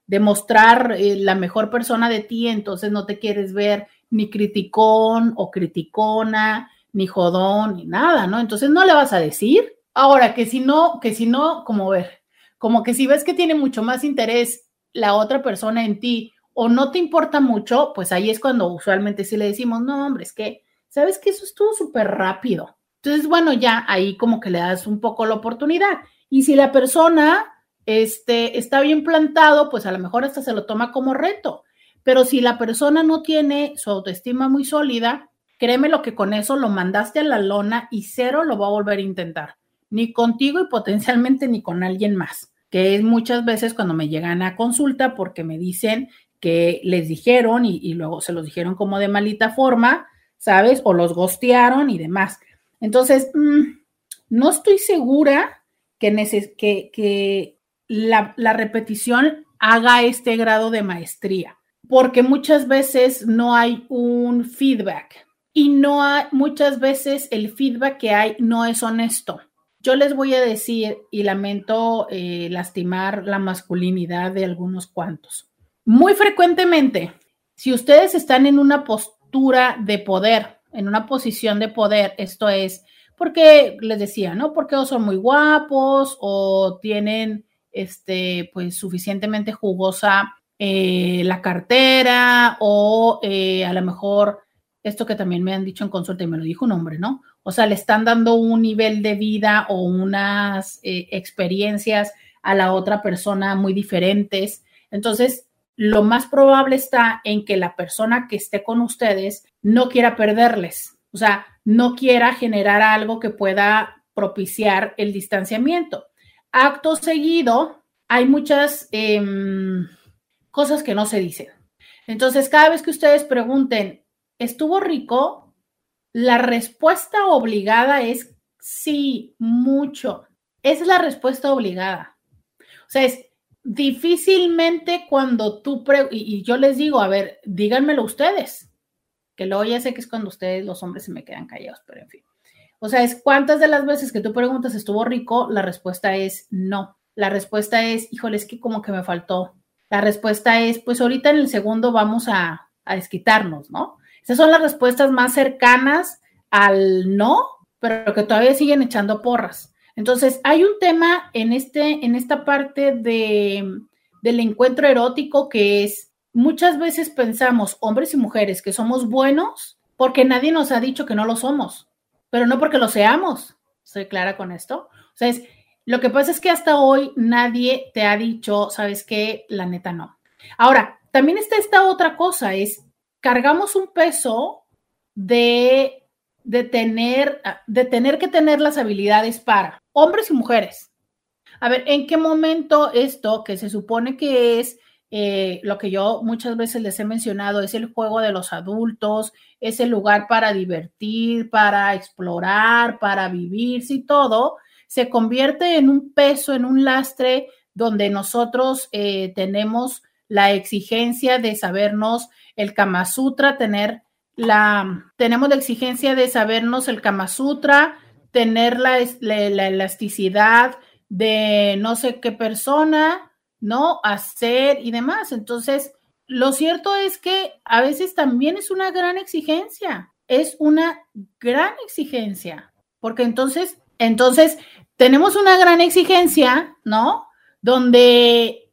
de mostrar eh, la mejor persona de ti, entonces no te quieres ver ni criticón o criticona, ni jodón, ni nada, ¿no? Entonces no le vas a decir. Ahora, que si no, que si no, como ver, como que si ves que tiene mucho más interés la otra persona en ti o no te importa mucho, pues ahí es cuando usualmente sí le decimos, no, hombre, es que, ¿sabes que Eso estuvo súper rápido. Entonces, bueno, ya ahí como que le das un poco la oportunidad. Y si la persona este, está bien plantado, pues a lo mejor hasta se lo toma como reto. Pero si la persona no tiene su autoestima muy sólida, créeme lo que con eso lo mandaste a la lona y cero lo va a volver a intentar, ni contigo y potencialmente ni con alguien más, que es muchas veces cuando me llegan a consulta porque me dicen que les dijeron y, luego se los dijeron como de malita forma, ¿sabes? O los gostearon y demás. Entonces, mm, no estoy segura que, que, la, la repetición haga este grado de maestría porque muchas veces no hay un feedback y no hay, muchas veces el feedback que hay no es honesto. Yo les voy a decir, y lamento eh, lastimar la masculinidad de algunos cuantos. Muy frecuentemente, si ustedes están en una postura de poder, en una posición de poder, esto es porque les decía, ¿no? Porque son muy guapos o tienen este, pues suficientemente jugosa eh, la cartera o eh, a lo mejor esto que también me han dicho en consulta y me lo dijo un hombre, ¿no? O sea, le están dando un nivel de vida o unas eh, experiencias a la otra persona muy diferentes. Entonces, lo más probable está en que la persona que esté con ustedes no quiera perderles, o sea, no quiera generar algo que pueda propiciar el distanciamiento. Acto seguido, hay muchas... Em, cosas que no se dicen. Entonces, cada vez que ustedes pregunten, ¿estuvo rico? La respuesta obligada es sí, mucho. Es la respuesta obligada. O sea, es difícilmente cuando tú, y, yo les digo, a ver, díganmelo ustedes, que luego ya sé que es cuando ustedes, los hombres, se me quedan callados, pero en fin. O sea, es cuántas de las veces que tú preguntas, ¿estuvo rico? La respuesta es no. La respuesta es, híjole, es que como que me faltó. La respuesta es, pues ahorita en el segundo vamos a, desquitarnos, ¿no? Esas son las respuestas más cercanas al no, pero que todavía siguen echando porras. Entonces, hay un tema en, este, en esta parte de, del encuentro erótico que es, muchas veces pensamos, hombres y mujeres, que somos buenos porque nadie nos ha dicho que no lo somos, pero no porque lo seamos. ¿Soy clara con esto? O sea, es, lo que pasa es que hasta hoy nadie te ha dicho, ¿sabes qué? La neta no. Ahora, también está esta otra cosa, es cargamos un peso de, de, tener, de tener que tener las habilidades para hombres y mujeres. A ver, ¿en qué momento esto que se supone que es eh, lo que yo muchas veces les he mencionado, es el juego de los adultos, es el lugar para divertir, para explorar, para vivir, y todo, se convierte en un peso, en un lastre donde nosotros eh, tenemos la exigencia de sabernos el Kama Sutra, tener la, tenemos la exigencia de sabernos el Kama Sutra, tener la, la, elasticidad de no sé qué persona, ¿no? Hacer y demás. Entonces, lo cierto es que a veces también es una gran exigencia, es una gran exigencia, porque entonces, entonces tenemos una gran exigencia, ¿no? Donde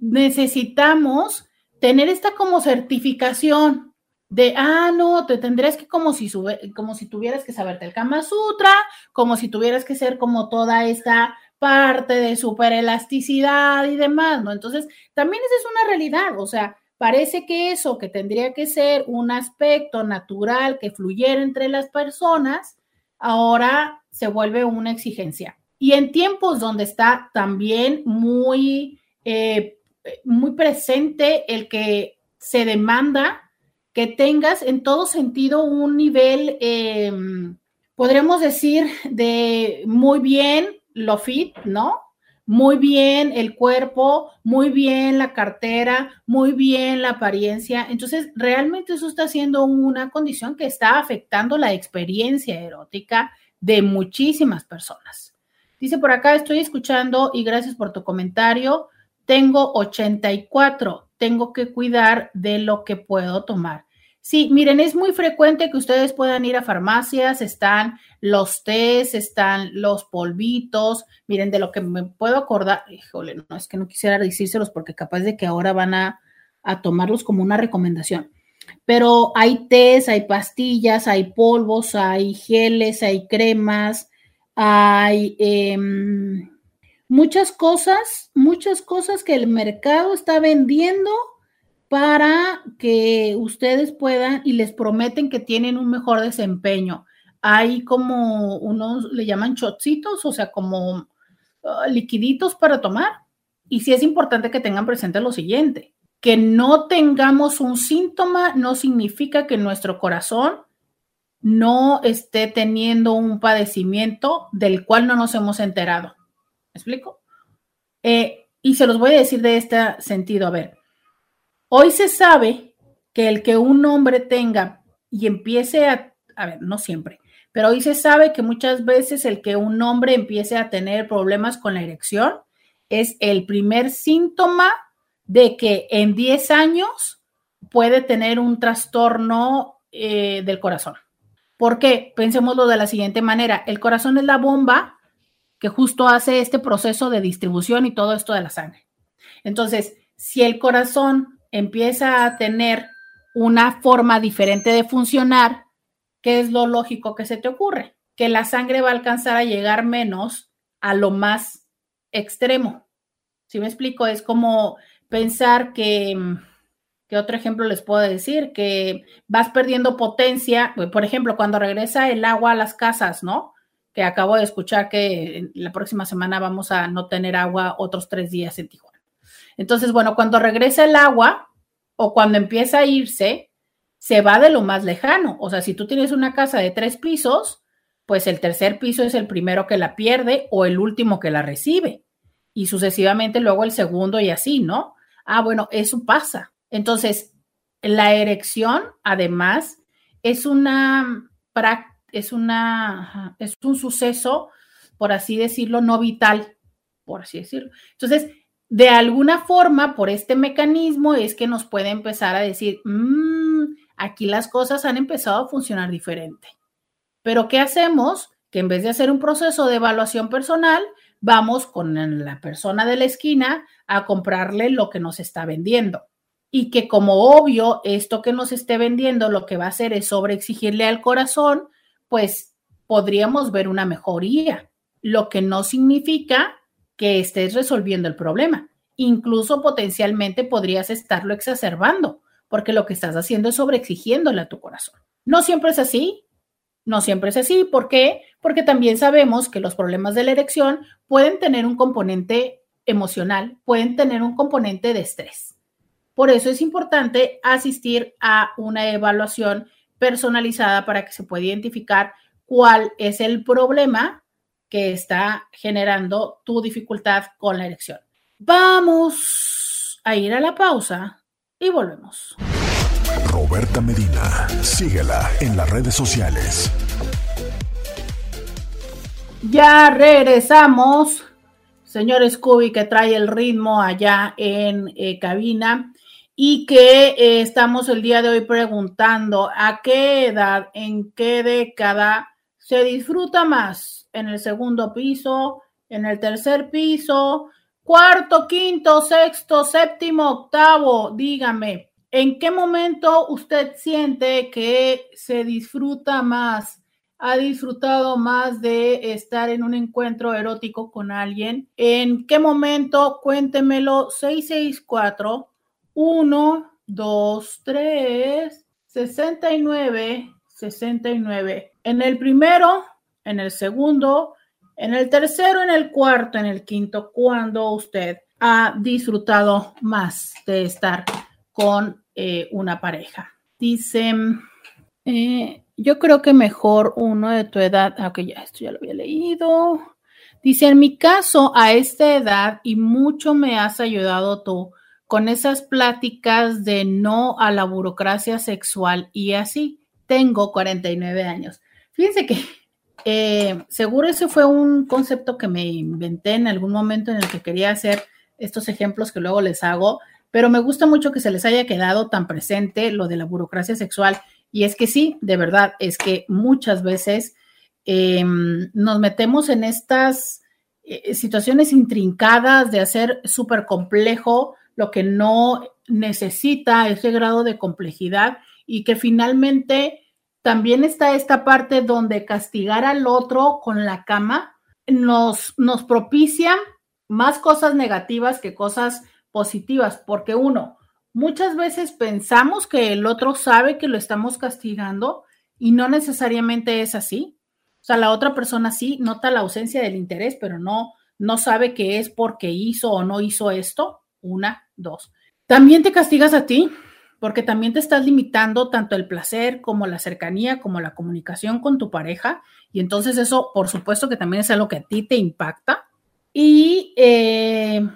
necesitamos tener esta como certificación de, ah, no, te tendrías que como si, sube, como si tuvieras que saberte el Kama Sutra, como si tuvieras que ser como toda esta parte de superelasticidad y demás, ¿no? Entonces, también esa es una realidad, o sea, parece que eso que tendría que ser un aspecto natural que fluyera entre las personas, ahora se vuelve una exigencia. Y en tiempos donde está también muy, eh, muy presente el que se demanda que tengas en todo sentido un nivel, em, podríamos decir, de muy bien lo fit, ¿no? Muy bien el cuerpo, muy bien la cartera, muy bien la apariencia. Entonces, realmente eso está siendo una condición que está afectando la experiencia erótica de muchísimas personas. Dice por acá, estoy escuchando y gracias por tu comentario. Tengo 84, tengo que cuidar de lo que puedo tomar. Sí, miren, es muy frecuente que ustedes puedan ir a farmacias, están los tés, están los polvitos, miren, de lo que me puedo acordar, híjole, no, es que no quisiera decírselos porque capaz de que ahora van a, tomarlos como una recomendación. Pero hay tés, hay pastillas, hay polvos, hay geles, hay cremas, hay em, muchas cosas, muchas cosas que el mercado está vendiendo para que ustedes puedan y les prometen que tienen un mejor desempeño. Hay como unos, le llaman chocitos, o sea, como ah, liquiditos para tomar. Y sí es importante que tengan presente lo siguiente, que no tengamos un síntoma no significa que nuestro corazón no esté teniendo un padecimiento del cual no nos hemos enterado. ¿Me explico? Eh, y se los voy a decir de este sentido. A ver, Hoy se sabe que el que un hombre tenga y empiece a, a ver, no siempre, pero hoy se sabe que muchas veces el que un hombre empiece a tener problemas con la erección es el primer síntoma de que en 10 años puede tener un trastorno eh, del corazón. ¿Por qué? Pensémoslo de la siguiente manera. El corazón es la bomba que justo hace este proceso de distribución y todo esto de la sangre. Entonces, si el corazón empieza a tener una forma diferente de funcionar, ¿qué es lo lógico que se te ocurre? Que la sangre va a alcanzar a llegar menos a lo más extremo. Si me explico, es como pensar que, ¿qué otro ejemplo les puedo decir? Que vas perdiendo potencia, por ejemplo, cuando regresa el agua a las casas, ¿no? Que acabo de escuchar que la próxima semana vamos a no tener agua otros tres días en Tijuana. Entonces, bueno, cuando regresa el agua o cuando empieza a irse, se va de lo más lejano. O sea, si tú tienes una casa de tres pisos, pues el tercer piso es el primero que la pierde o el último que la recibe. Y sucesivamente luego el segundo y así, ¿no? Ah, bueno, eso pasa. Entonces, la erección, además, es una es una es un suceso, por así decirlo, no vital, por así decirlo. Entonces, de alguna forma, por este mecanismo, es que nos puede empezar a decir, mmm, aquí las cosas han empezado a funcionar diferente. Pero ¿qué hacemos? Que en vez de hacer un proceso de evaluación personal, vamos con la persona de la esquina a comprarle lo que nos está vendiendo. Y que como obvio, esto que nos esté vendiendo lo que va a hacer es sobreexigirle al corazón, pues podríamos ver una mejoría, lo que no significa que estés resolviendo el problema. Incluso potencialmente podrías estarlo exacerbando, porque lo que estás haciendo es sobreexigiéndole a tu corazón. No siempre es así, no siempre es así. ¿Por qué? Porque también sabemos que los problemas de la erección pueden tener un componente emocional, pueden tener un componente de estrés. Por eso es importante asistir a una evaluación personalizada para que se pueda identificar cuál es el problema que está generando tu dificultad con la erección. Vamos a ir a la pausa y volvemos. Roberta Medina, síguela en las redes sociales. Ya regresamos. señor Scooby que trae el ritmo allá en eh, cabina y que eh, estamos el día de hoy preguntando a qué edad, en qué década se disfruta más, en el segundo piso, en el tercer piso, cuarto, quinto, sexto, séptimo, octavo, dígame, ¿en qué momento usted siente que se disfruta más? ha disfrutado más de estar en un encuentro erótico con alguien. ¿En qué momento? Cuéntemelo 664 1 2 3 69 69. En el primero, en el segundo, en el tercero, en el cuarto, en el quinto, cuando usted ha disfrutado más de estar con eh, una pareja. Dice, eh, yo creo que mejor uno de tu edad, aunque ya esto ya lo había leído. Dice, en mi caso, a esta edad, y mucho me has ayudado tú con esas pláticas de no a la burocracia sexual y así. Tengo 49 años. Fíjense que eh, seguro ese fue un concepto que me inventé en algún momento en el que quería hacer estos ejemplos que luego les hago, pero me gusta mucho que se les haya quedado tan presente lo de la burocracia sexual y es que sí, de verdad, es que muchas veces em, nos metemos en estas eh, situaciones intrincadas de hacer súper complejo lo que no necesita ese grado de complejidad y que finalmente también está esta parte donde castigar al otro con la cama nos, nos propicia más cosas negativas que cosas positivas, porque uno, Muchas veces pensamos que el otro sabe que lo estamos castigando y no necesariamente es así. O sea, la otra persona sí nota la ausencia del interés, pero no, no sabe que es porque hizo o no hizo esto. Una, dos. También te castigas a ti porque también te estás limitando tanto el placer como la cercanía, como la comunicación con tu pareja. Y entonces eso, por supuesto que también es algo que a ti te impacta. Y eh,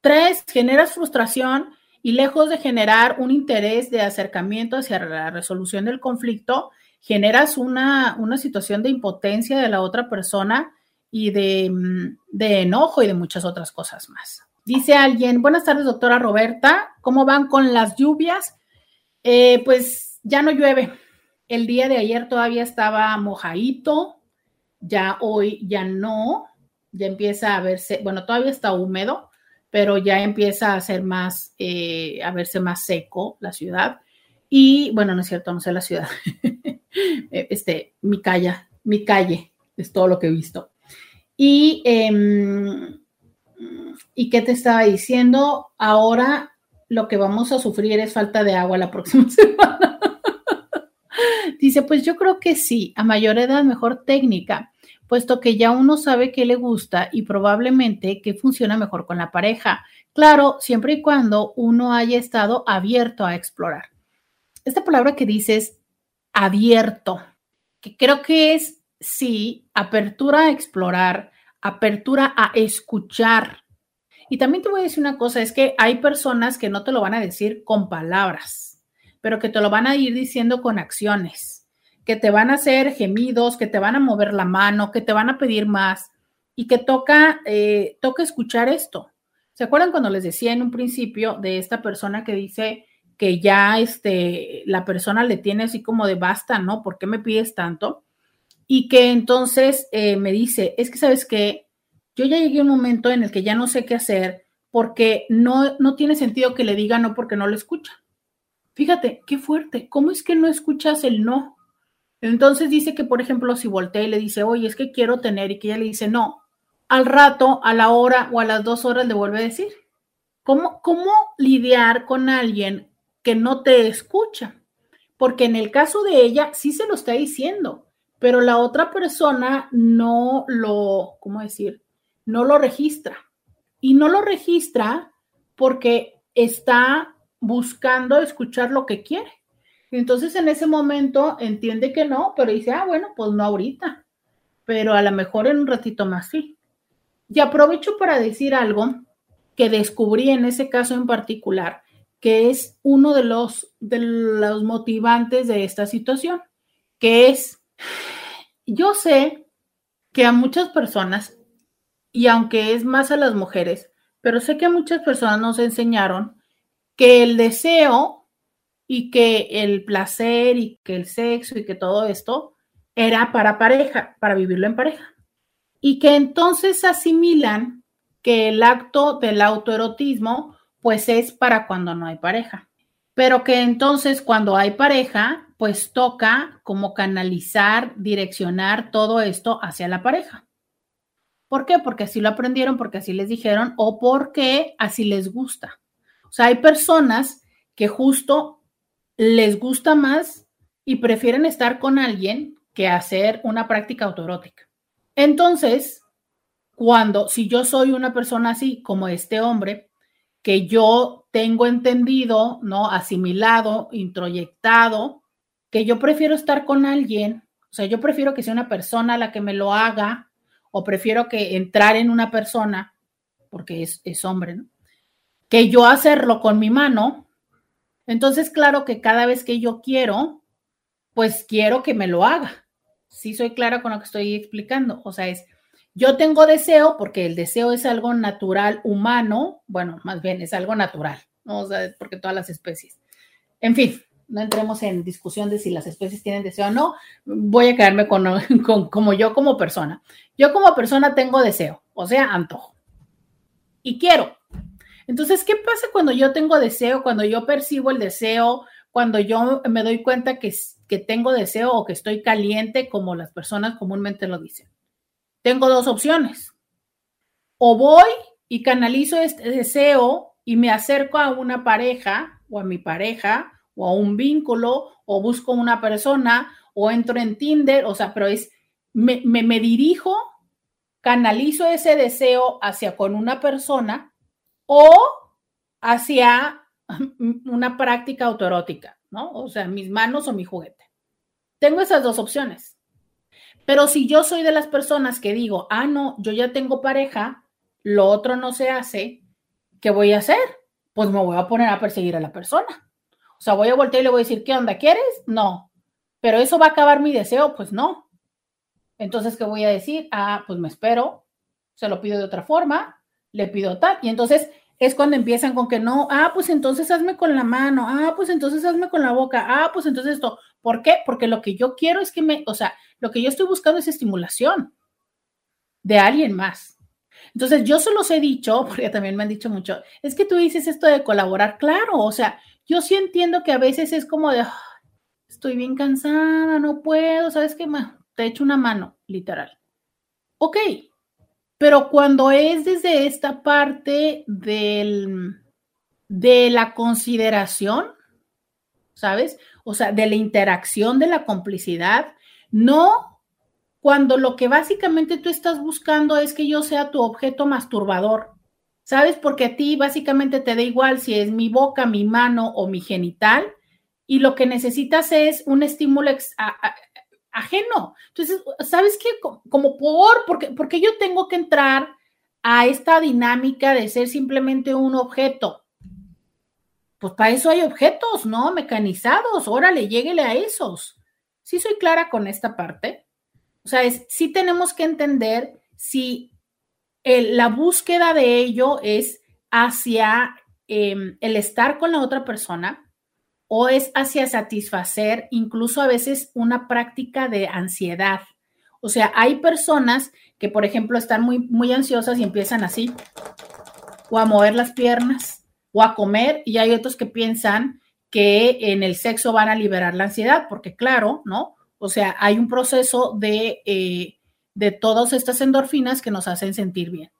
tres, generas frustración y lejos de generar un interés de acercamiento hacia la resolución del conflicto, generas una, situación de impotencia de la otra persona y mm, de, enojo y de muchas otras cosas más. Dice alguien, buenas tardes, doctora Roberta, ¿cómo van con las lluvias? Eh, pues ya no llueve. El día de ayer todavía estaba mojadito, ya hoy ya no, ya empieza a verse, bueno, todavía está húmedo, pero ya empieza a ser más, eh, a verse más seco la ciudad. Y bueno, no es cierto, no sé la ciudad. este, mi calle, mi calle, es todo lo que he visto. Y, em, ¿y qué te estaba diciendo? Ahora lo que vamos a sufrir es falta de agua la próxima semana. Dice, pues yo creo que sí, a mayor edad mejor técnica puesto que ya uno sabe qué le gusta y probablemente qué funciona mejor con la pareja. Claro, siempre y cuando uno haya estado abierto a explorar. Esta palabra que dices, abierto, que creo que es, sí, apertura a explorar, apertura a escuchar. Y también te voy a decir una cosa, es que hay personas que no te lo van a decir con palabras, pero que te lo van a ir diciendo con acciones que te van a hacer gemidos, que te van a mover la mano, que te van a pedir más y que toca, eh, toca escuchar esto. ¿Se acuerdan cuando les decía en un principio de esta persona que dice que ya este, la persona le tiene así como de basta, ¿no? ¿Por qué me pides tanto? Y que entonces eh, me dice, es que sabes que yo ya llegué a un momento en el que ya no sé qué hacer porque no, no tiene sentido que le diga no porque no lo escucha. Fíjate, qué fuerte. ¿Cómo es que no escuchas el no? Entonces dice que, por ejemplo, si voltea y le dice, oye, es que quiero tener, y que ella le dice, no, al rato, a la hora o a las dos horas le vuelve a decir. ¿Cómo, cómo lidiar con alguien que no te escucha? Porque en el caso de ella sí se lo está diciendo, pero la otra persona no lo, ¿cómo decir? No lo registra. Y no lo registra porque está buscando escuchar lo que quiere. Entonces en ese momento entiende que no, pero dice, ah, bueno, pues no ahorita, pero a lo mejor en un ratito más sí. Y aprovecho para decir algo que descubrí en ese caso en particular, que es uno de los, de los motivantes de esta situación, que es, yo sé que a muchas personas y aunque es más a las mujeres, pero sé que muchas personas nos enseñaron que el deseo y que el placer y que el sexo y que todo esto era para pareja, para vivirlo en pareja. Y que entonces asimilan que el acto del autoerotismo pues es para cuando no hay pareja. Pero que entonces cuando hay pareja, pues toca como canalizar, direccionar todo esto hacia la pareja. ¿Por qué? Porque así lo aprendieron, porque así les dijeron o porque así les gusta. O sea, hay personas que justo les gusta más y prefieren estar con alguien que hacer una práctica autoerótica. Entonces, cuando, si yo soy una persona así como este hombre, que yo tengo entendido, ¿no? Asimilado, introyectado, que yo prefiero estar con alguien, o sea, yo prefiero que sea una persona la que me lo haga, o prefiero que entrar en una persona, porque es, es hombre. Que yo hacerlo con mi mano. Entonces, claro que cada vez que yo quiero, pues quiero que me lo haga. Sí soy clara con lo que estoy explicando. O sea, es, yo tengo deseo porque el deseo es algo natural, humano, bueno, más bien es algo natural, ¿no? O sea, porque todas las especies. En fin, no entremos en discusión de si las especies tienen deseo o no, voy a quedarme con, como yo como persona. Yo como persona tengo deseo, o sea, antojo. Y quiero. Entonces, ¿qué pasa cuando yo tengo deseo, cuando yo percibo el deseo, cuando yo me doy cuenta que, que tengo deseo o que estoy caliente, como las personas comúnmente lo dicen? tengo dos opciones. O voy y canalizo este deseo y me acerco a una pareja o a mi pareja o a un vínculo o busco una persona o entro en Tinder, o sea, pero es, me, me, dirijo, canalizo ese deseo hacia con una persona o hacia una práctica autoerótica, ¿no? O sea, mis manos o mi juguete. Tengo esas dos opciones. Pero si yo soy de las personas que digo, ah, no, yo ya tengo pareja, lo otro no se hace, ¿qué voy a hacer? Pues me voy a poner a perseguir a la persona. O sea, voy a voltear y le voy a decir, ¿qué onda? ¿Quieres? No. Pero eso va a acabar mi deseo, pues no. Entonces, ¿qué voy a decir? Ah, pues me espero, se lo pido de otra forma, le pido tal. Y entonces es cuando empiezan con que no, ah, pues entonces hazme con la mano, ah, pues entonces hazme con la boca, ah, pues entonces esto. ¿Por qué? Porque lo que yo quiero es que me, o sea, lo que yo estoy buscando es estimulación de alguien más. Entonces, yo se los he dicho, porque también me han dicho mucho, es que tú dices esto de colaborar, claro, o sea, yo sí entiendo que a veces es como de, estoy bien cansada, no puedo, ¿sabes qué? Te echo una mano, literal. Ok, pero cuando es desde esta parte del, de la consideración, ¿sabes? O sea, de la interacción, de la complicidad, no cuando lo que básicamente tú estás buscando es que yo sea tu objeto masturbador. ¿Sabes? Porque a ti básicamente te da igual si es mi boca, mi mano o mi genital y lo que necesitas es un estímulo ajeno. Entonces, ¿sabes qué? Como por, porque, porque yo tengo que entrar a esta dinámica de ser simplemente un objeto. Pues para eso hay objetos, ¿no? Mecanizados. Órale, lléguele a esos. Sí soy clara con esta parte. O sea, es, sí tenemos que entender si la búsqueda de ello es hacia em, el estar con la otra persona o es hacia satisfacer incluso a veces una práctica de ansiedad. O sea, hay personas que, por ejemplo, están muy, muy ansiosas y empiezan así, o a mover las piernas, o a comer, y hay otros que piensan que en el sexo van a liberar la ansiedad, porque claro, ¿no? O sea, hay un proceso de, eh, de todas estas endorfinas que nos hacen sentir bien.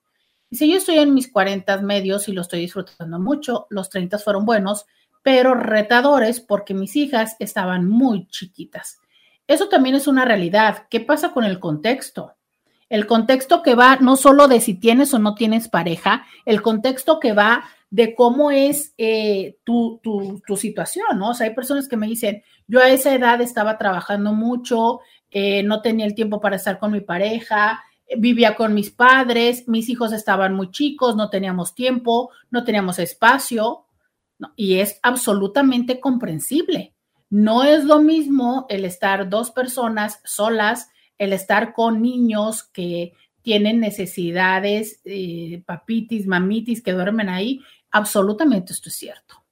Y si yo estoy en mis 40 medios y lo estoy disfrutando mucho, los 30 fueron buenos, pero retadores porque mis hijas estaban muy chiquitas. Eso también es una realidad. ¿Qué pasa con el contexto? El contexto que va no solo de si tienes o no tienes pareja, el contexto que va de cómo es eh, tu, situación, ¿no? O sea, hay personas que me dicen, yo a esa edad estaba trabajando mucho, eh, no tenía el tiempo para estar con mi pareja, vivía con mis padres, mis hijos estaban muy chicos, no teníamos tiempo, no teníamos espacio, y es absolutamente comprensible. No es lo mismo el estar dos personas solas, el estar con niños que tienen necesidades, eh, papitis, mamitis, que duermen ahí. Absolutamente esto es cierto.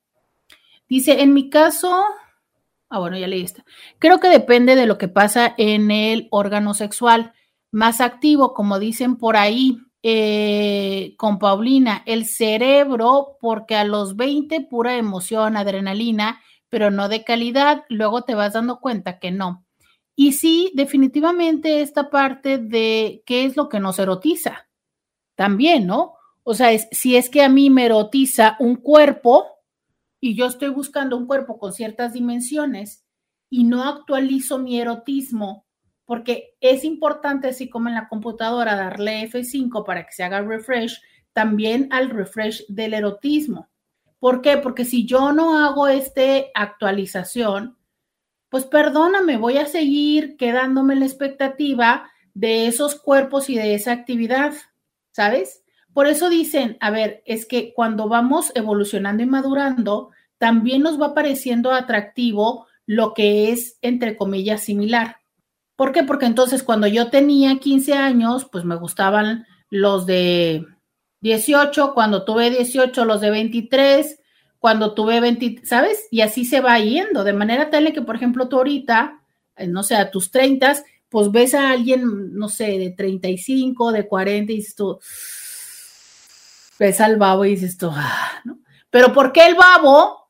Dice, en mi caso, ah, bueno, ya leí esta. Creo que depende de lo que pasa en el órgano sexual más activo, como dicen por ahí. Eh, con Paulina, el cerebro, porque a los 20 pura emoción, adrenalina, pero no de calidad, luego te vas dando cuenta que no. Y sí, definitivamente esta parte de qué es lo que nos erotiza, también, ¿no? O sea, si es que a mí me erotiza un cuerpo y yo estoy buscando un cuerpo con ciertas dimensiones y no actualizo mi erotismo porque es importante, así como en la computadora, darle F5 para que se haga refresh, también al refresh del erotismo. ¿Por qué? Porque si yo no hago esta actualización, pues perdóname, voy a seguir quedándome en la expectativa de esos cuerpos y de esa actividad, ¿sabes? Por eso dicen, a ver, es que cuando vamos evolucionando y madurando, también nos va pareciendo atractivo lo que es, entre comillas, similar. ¿Por qué? Porque entonces cuando yo tenía 15 años, pues me gustaban los de 18, cuando tuve 18, los de 23, cuando tuve 20, ¿sabes? Y así se va yendo, de manera tal que, por ejemplo, tú ahorita, eh, no sé, a tus 30, pues ves a alguien, no sé, de 35, de 40 y dices tú, ves al babo y dices tú, ah, ¿no? Pero ¿por qué el babo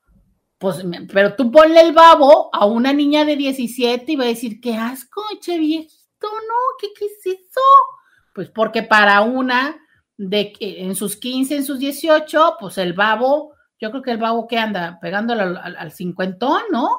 pues, pero tú ponle el babo a una niña de 17 y va a decir, qué asco, che viejito, ¿no? ¿Qué, qué es eso? Pues porque para una de en sus 15, en sus 18, pues el babo, yo creo que el babo que anda pegándole al, cincuentón, ¿no?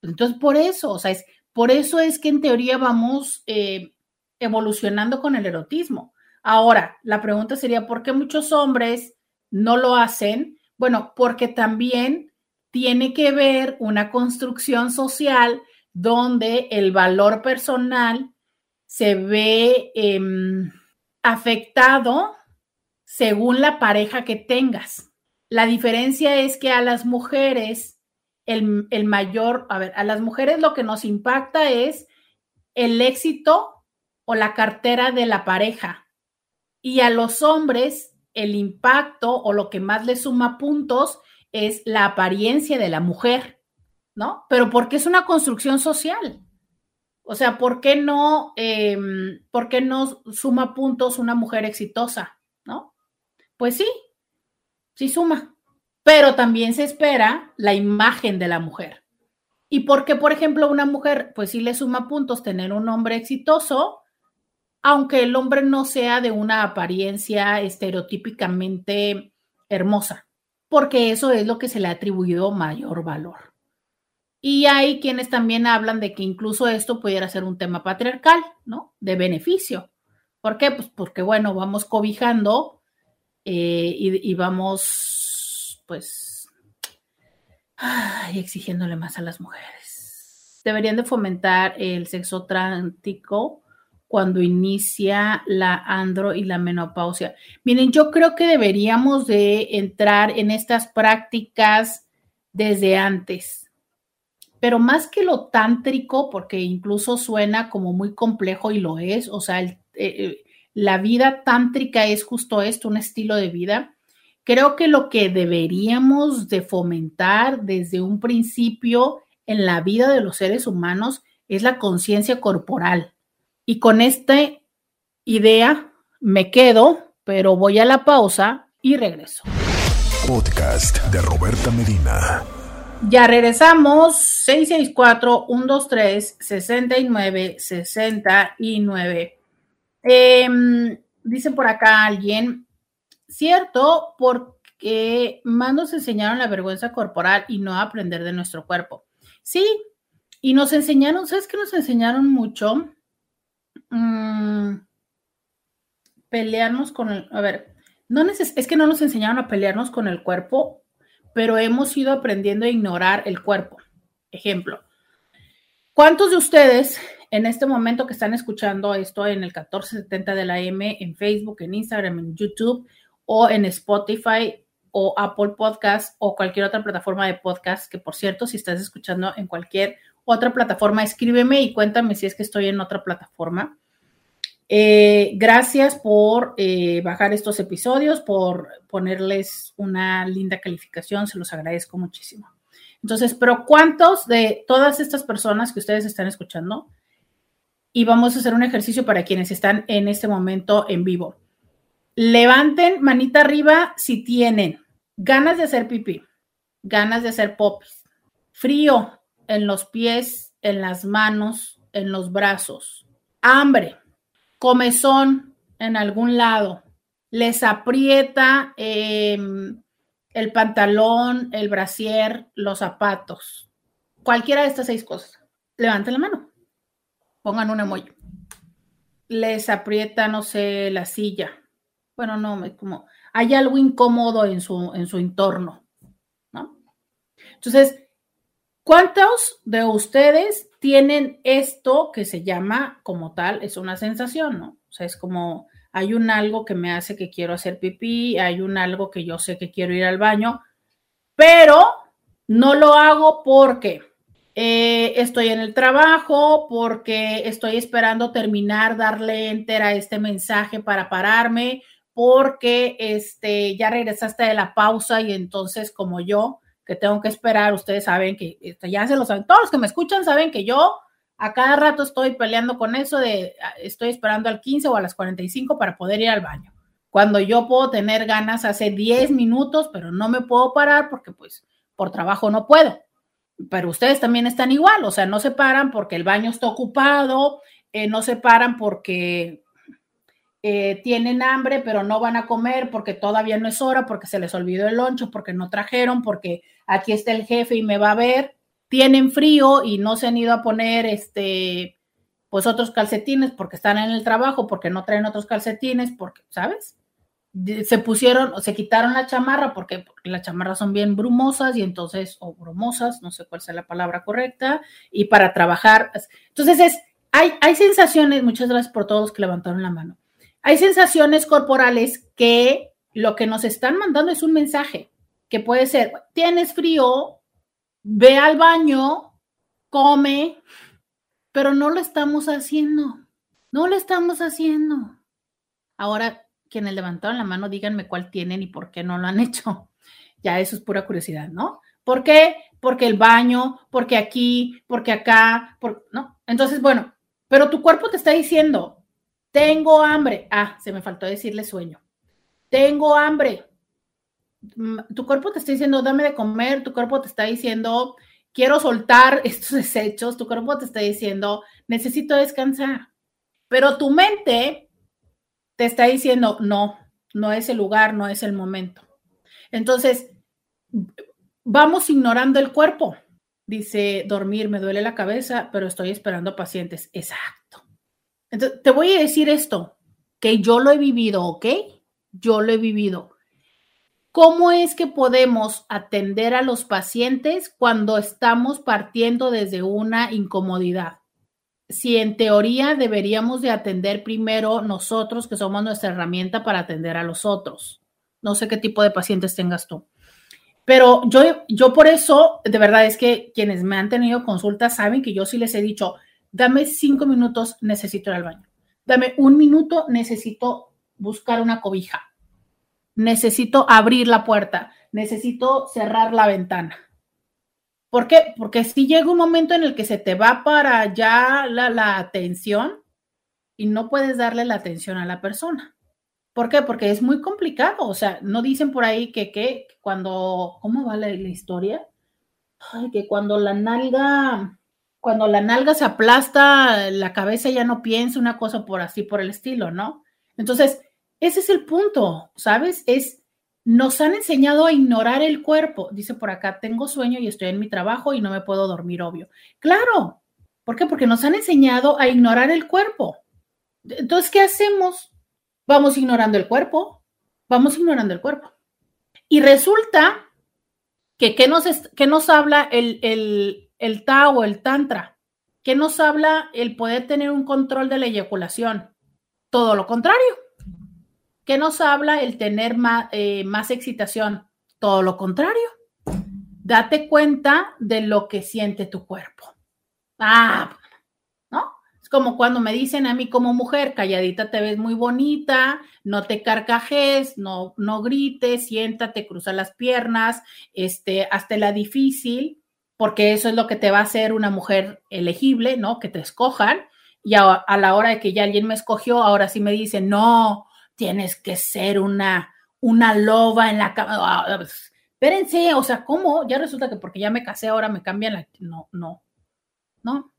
Entonces, por eso, o sea, es, por eso es que en teoría vamos eh, evolucionando con el erotismo. Ahora, la pregunta sería, ¿por qué muchos hombres no lo hacen? Bueno, porque también tiene que ver una construcción social donde el valor personal se ve em, afectado según la pareja que tengas. La diferencia es que a las mujeres, el, el, mayor, a ver, a las mujeres lo que nos impacta es el éxito o la cartera de la pareja. Y a los hombres, el impacto o lo que más les suma puntos es la apariencia de la mujer, ¿no? Pero porque es una construcción social. O sea, ¿por qué no, em, ¿por qué no suma puntos una mujer exitosa, ¿no? Pues sí, sí suma, pero también se espera la imagen de la mujer. ¿Y por qué, por ejemplo, una mujer, pues sí le suma puntos tener un hombre exitoso, aunque el hombre no sea de una apariencia estereotípicamente hermosa? porque eso es lo que se le ha atribuido mayor valor. Y hay quienes también hablan de que incluso esto pudiera ser un tema patriarcal, ¿no? De beneficio. ¿Por qué? Pues porque, bueno, vamos cobijando eh, y, vamos, pues, ay, exigiéndole más a las mujeres. Deberían de fomentar el sexo trántico cuando inicia la andro y la menopausia. Miren, yo creo que deberíamos de entrar en estas prácticas desde antes, pero más que lo tántrico, porque incluso suena como muy complejo y lo es, o sea, eh, eh, la vida tántrica es justo esto, un estilo de vida. Creo que lo que deberíamos de fomentar desde un principio en la vida de los seres humanos es la conciencia corporal y con esta idea me quedo, pero voy a la pausa y regreso. Podcast de Roberta Medina. Ya regresamos, 664-123-6969. Eh, dice por acá alguien, cierto, porque más nos enseñaron la vergüenza corporal y no aprender de nuestro cuerpo. Sí, y nos enseñaron, ¿sabes qué nos enseñaron mucho? Mm, pelearnos con el, a ver, no es que no nos enseñaron a pelearnos con el cuerpo, pero hemos ido aprendiendo a ignorar el cuerpo. Ejemplo, ¿cuántos de ustedes en este momento que están escuchando esto en el 1470 de la M, en Facebook, en Instagram, en YouTube o en Spotify o Apple Podcast o cualquier otra plataforma de podcast, que por cierto, si estás escuchando en cualquier otra plataforma, escríbeme y cuéntame si es que estoy en otra plataforma. Eh, gracias por eh, bajar estos episodios, por ponerles una linda calificación, se los agradezco muchísimo. Entonces, pero ¿cuántos de todas estas personas que ustedes están escuchando? Y vamos a hacer un ejercicio para quienes están en este momento en vivo. Levanten manita arriba si tienen ganas de hacer pipí, ganas de hacer popis, frío en los pies, en las manos, en los brazos, hambre, comezón en algún lado, les aprieta em, el pantalón, el brasier, los zapatos, cualquiera de estas seis cosas. Levanten la mano, pongan un emoji. Les aprieta, no sé, la silla. Bueno, no, como hay algo incómodo en su, en su entorno, ¿no? Entonces, ¿cuántos de ustedes tienen esto que se llama como tal, es una sensación, ¿no? O sea, es como hay un algo que me hace que quiero hacer pipí, hay un algo que yo sé que quiero ir al baño, pero no lo hago porque eh, estoy en el trabajo, porque estoy esperando terminar, darle enter a este mensaje para pararme, porque este, ya regresaste de la pausa y entonces como yo, que tengo que esperar. Ustedes saben que este, ya se lo saben. Todos los que me escuchan saben que yo a cada rato estoy peleando con eso de ah, estoy esperando al 15 o a las 45 para poder ir al baño. Cuando yo puedo tener ganas hace 10 minutos, pero no me puedo parar porque pues por trabajo no puedo. Pero ustedes también están igual, o sea, no se paran porque el baño está ocupado, eh, no se paran porque eh, tienen hambre, pero no van a comer porque todavía no es hora, porque se les olvidó el loncho, porque no trajeron, porque aquí está el jefe y me va a ver. Tienen frío y no se han ido a poner este, pues otros calcetines porque están en el trabajo, porque no traen otros calcetines, porque, ¿sabes? Se pusieron, se quitaron la chamarra porque, porque las chamarras son bien brumosas y entonces, o brumosas, no sé cuál sea la palabra correcta, y para trabajar. Entonces es, hay, hay sensaciones, muchas gracias por todos que levantaron la mano hay sensaciones corporales que lo que nos están mandando es un mensaje, que puede ser, tienes frío, ve al baño, come, pero no lo estamos haciendo, no lo estamos haciendo. Ahora, quienes levantaron la mano, díganme cuál tienen y por qué no lo han hecho. Ya eso es pura curiosidad, ¿no? ¿Por qué? Porque el baño, porque aquí, porque acá, ¿no? Entonces, bueno, pero tu cuerpo te está diciendo, tengo hambre. Ah, se me faltó decirle sueño. Tengo hambre. Mm, tu cuerpo te está diciendo, dame de comer. Tu cuerpo te está diciendo, quiero soltar estos desechos. Tu cuerpo te está diciendo, necesito descansar. Pero tu mente te está diciendo, no, no es el lugar, no es el momento. Entonces, vamos ignorando el cuerpo. Dice, dormir, me duele la cabeza, pero estoy esperando pacientes. Exacto. Entonces, te voy a decir esto, que yo lo he vivido, ¿ok? Yo lo he vivido. ¿Cómo es que podemos atender a los pacientes cuando estamos partiendo desde una incomodidad? Si en teoría deberíamos de atender primero nosotros, que somos nuestra herramienta para atender a los otros. No sé qué tipo de pacientes tengas tú. Pero yo, yo por eso, de verdad es que quienes me han tenido consultas saben que yo sí les he dicho, dame cinco minutos, necesito ir al baño. Dame un minuto, necesito buscar una cobija. Necesito abrir la puerta. Necesito cerrar la ventana. ¿Por qué? Porque si llega un momento en el que se te va para allá la, atención y no puedes darle la atención a la persona. ¿Por qué? Porque es muy complicado. O sea, no dicen por ahí que, que cuando, ¿cómo va la, la historia? Que cuando la nalga cuando la nalga se aplasta, la cabeza ya no piensa una cosa por así, por el estilo, ¿no? Entonces, ese es el punto, ¿sabes? Es, nos han enseñado a ignorar el cuerpo. Dice por acá, tengo sueño y estoy en mi trabajo y no me puedo dormir, obvio. Claro, ¿por qué? Porque nos han enseñado a ignorar el cuerpo. Entonces, ¿qué hacemos? Vamos ignorando el cuerpo, vamos ignorando el cuerpo. Y resulta que, ¿qué nos, nos habla el, el el Tao, el Tantra. ¿Qué nos habla el poder tener un control de la eyaculación? Todo lo contrario. ¿Qué nos habla el tener más, eh, más excitación? Todo lo contrario. Date cuenta de lo que siente tu cuerpo. Ah, ¿no? Es como cuando me dicen a mí como mujer, calladita te ves muy bonita, no te carcajes, no, no grites, siéntate, cruza las piernas, este, hazte la difícil, porque eso es lo que te va a hacer una mujer elegible, ¿no? Que te escojan. Y a, a la hora de que ya alguien me escogió, ahora sí me dicen, no, tienes que ser una, una loba en la cama. Ah, pues, espérense, o sea, ¿cómo? Ya resulta que porque ya me casé ahora me cambian la... No, no, no.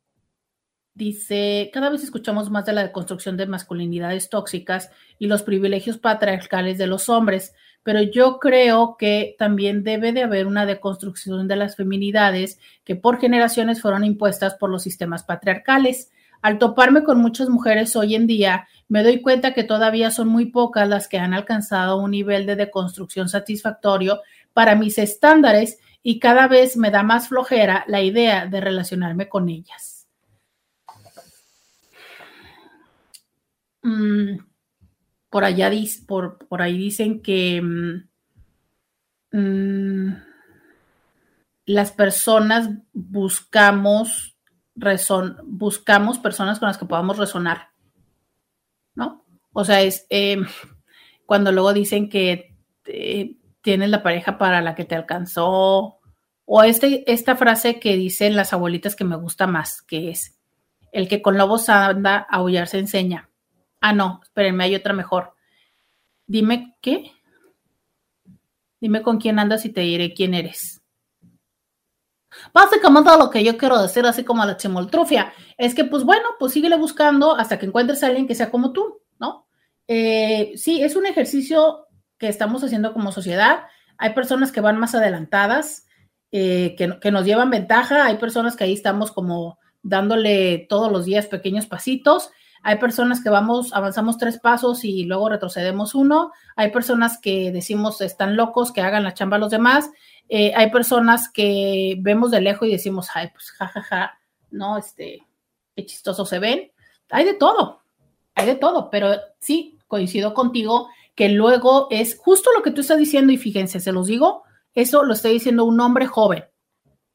Dice, cada vez escuchamos más de la deconstrucción de masculinidades tóxicas y los privilegios patriarcales de los hombres, pero yo creo que también debe de haber una deconstrucción de las feminidades que por generaciones fueron impuestas por los sistemas patriarcales. Al toparme con muchas mujeres hoy en día, me doy cuenta que todavía son muy pocas las que han alcanzado un nivel de deconstrucción satisfactorio para mis estándares y cada vez me da más flojera la idea de relacionarme con ellas. Mm, por allá por, por ahí dicen que mm, mm, las personas buscamos buscamos personas con las que podamos resonar, ¿no? O sea, es em, cuando luego dicen que eh, tienes la pareja para la que te alcanzó, o este, esta frase que dicen las abuelitas que me gusta más, que es, el que con lobos anda, a aullar se enseña. Ah, no, espérenme, hay otra mejor. Dime, ¿qué? Dime con quién andas y te diré quién eres. Básicamente lo que yo quiero decir, así como la chimoltrufia, es que, pues bueno, pues síguele buscando hasta que encuentres a alguien que sea como tú, ¿no? Eh, sí, es un ejercicio que estamos haciendo como sociedad. Hay personas que van más adelantadas, eh, que, que, nos llevan ventaja. Hay personas que ahí estamos como dándole todos los días pequeños pasitos. Hay personas que vamos, avanzamos tres pasos y luego retrocedemos uno. Hay personas que decimos están locos, que hagan la chamba a los demás. Eh, hay personas que vemos de lejos y decimos, ay, pues jajaja, ja, ja, no, este, qué chistoso se ven. Hay de todo, hay de todo, pero sí, coincido contigo que luego es justo lo que tú estás diciendo y fíjense, se los digo, eso lo está diciendo un hombre joven.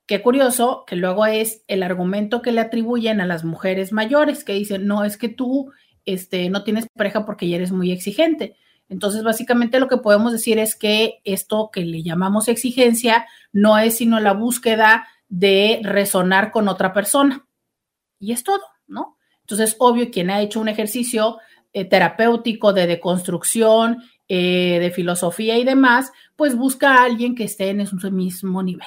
Qué curioso que luego es el argumento que le atribuyen a las mujeres mayores que dicen, no, es que tú este, no tienes pareja porque ya eres muy exigente. Entonces, básicamente lo que podemos decir es que esto que le llamamos exigencia no es sino la búsqueda de resonar con otra persona. Y es todo, ¿no? Entonces, obvio, quien ha hecho un ejercicio eh, terapéutico de deconstrucción, eh, de filosofía y demás, pues busca a alguien que esté en su mismo nivel.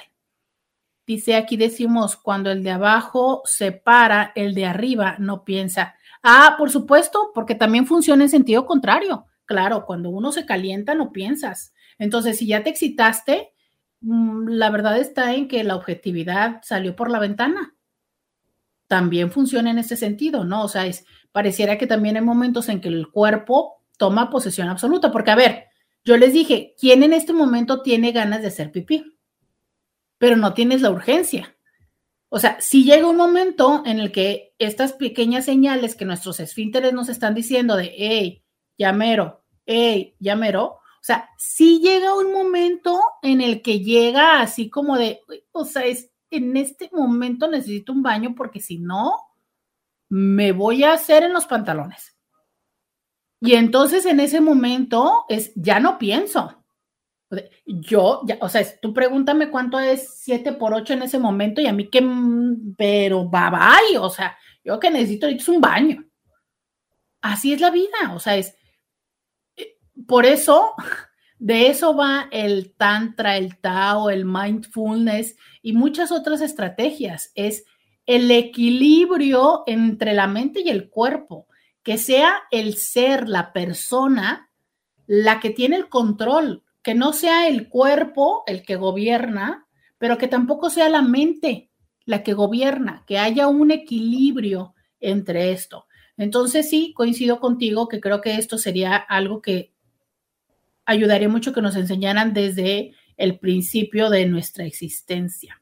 Dice aquí decimos, cuando el de abajo se para, el de arriba no piensa. Ah, por supuesto, porque también funciona en sentido contrario. Claro, cuando uno se calienta no piensas. Entonces, si ya te excitaste, mm, la verdad está en que la objetividad salió por la ventana. También funciona en ese sentido, ¿no? O sea, pareciera que también hay momentos en que el cuerpo toma posesión absoluta, porque a ver, yo les dije, ¿quién en este momento tiene ganas de hacer pipí? Pero no tienes la urgencia. O sea, si llega un momento en el que estas pequeñas señales que nuestros esfínteres nos están diciendo de, hey, llamero, hey, llamero. O sea, sí llega un momento en el que llega así como de, o sea, es, en este momento necesito un baño porque si no, me voy a hacer en los pantalones. Y entonces en ese momento es, ya no pienso. Yo, ya, o sea, tú pregúntame cuánto es 7 por 8 en ese momento y a mí que, pero bye bye, o sea, yo que necesito es un baño. Así es la vida, o sea, es, por eso, de eso va el tantra, el Tao, el mindfulness y muchas otras estrategias. Es el equilibrio entre la mente y el cuerpo, que sea el ser, la persona, la que tiene el control, que no sea el cuerpo el que gobierna, pero que tampoco sea la mente la que gobierna, que haya un equilibrio entre esto. Entonces sí, coincido contigo que creo que esto sería algo que ayudaría mucho que nos enseñaran desde el principio de nuestra existencia.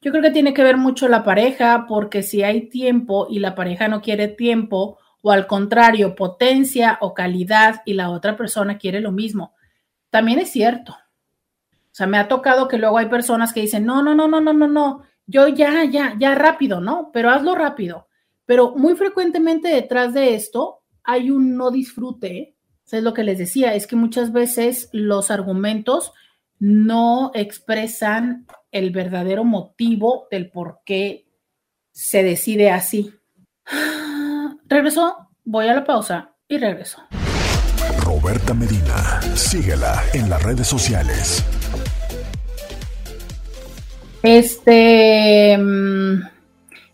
Yo creo que tiene que ver mucho la pareja, porque si hay tiempo y la pareja no quiere tiempo, o al contrario, potencia o calidad y la otra persona quiere lo mismo, también es cierto. O sea, me ha tocado que luego hay personas que dicen, no, no, no, no, no, no, no, yo ya, ya, ya rápido, ¿no? Pero hazlo rápido. Pero muy frecuentemente detrás de esto hay un no disfrute. Es lo que les decía, es que muchas veces los argumentos no expresan el verdadero motivo del por qué se decide así. Regreso, voy a la pausa y regreso. Roberta Medina, síguela en las redes sociales. Este, mm,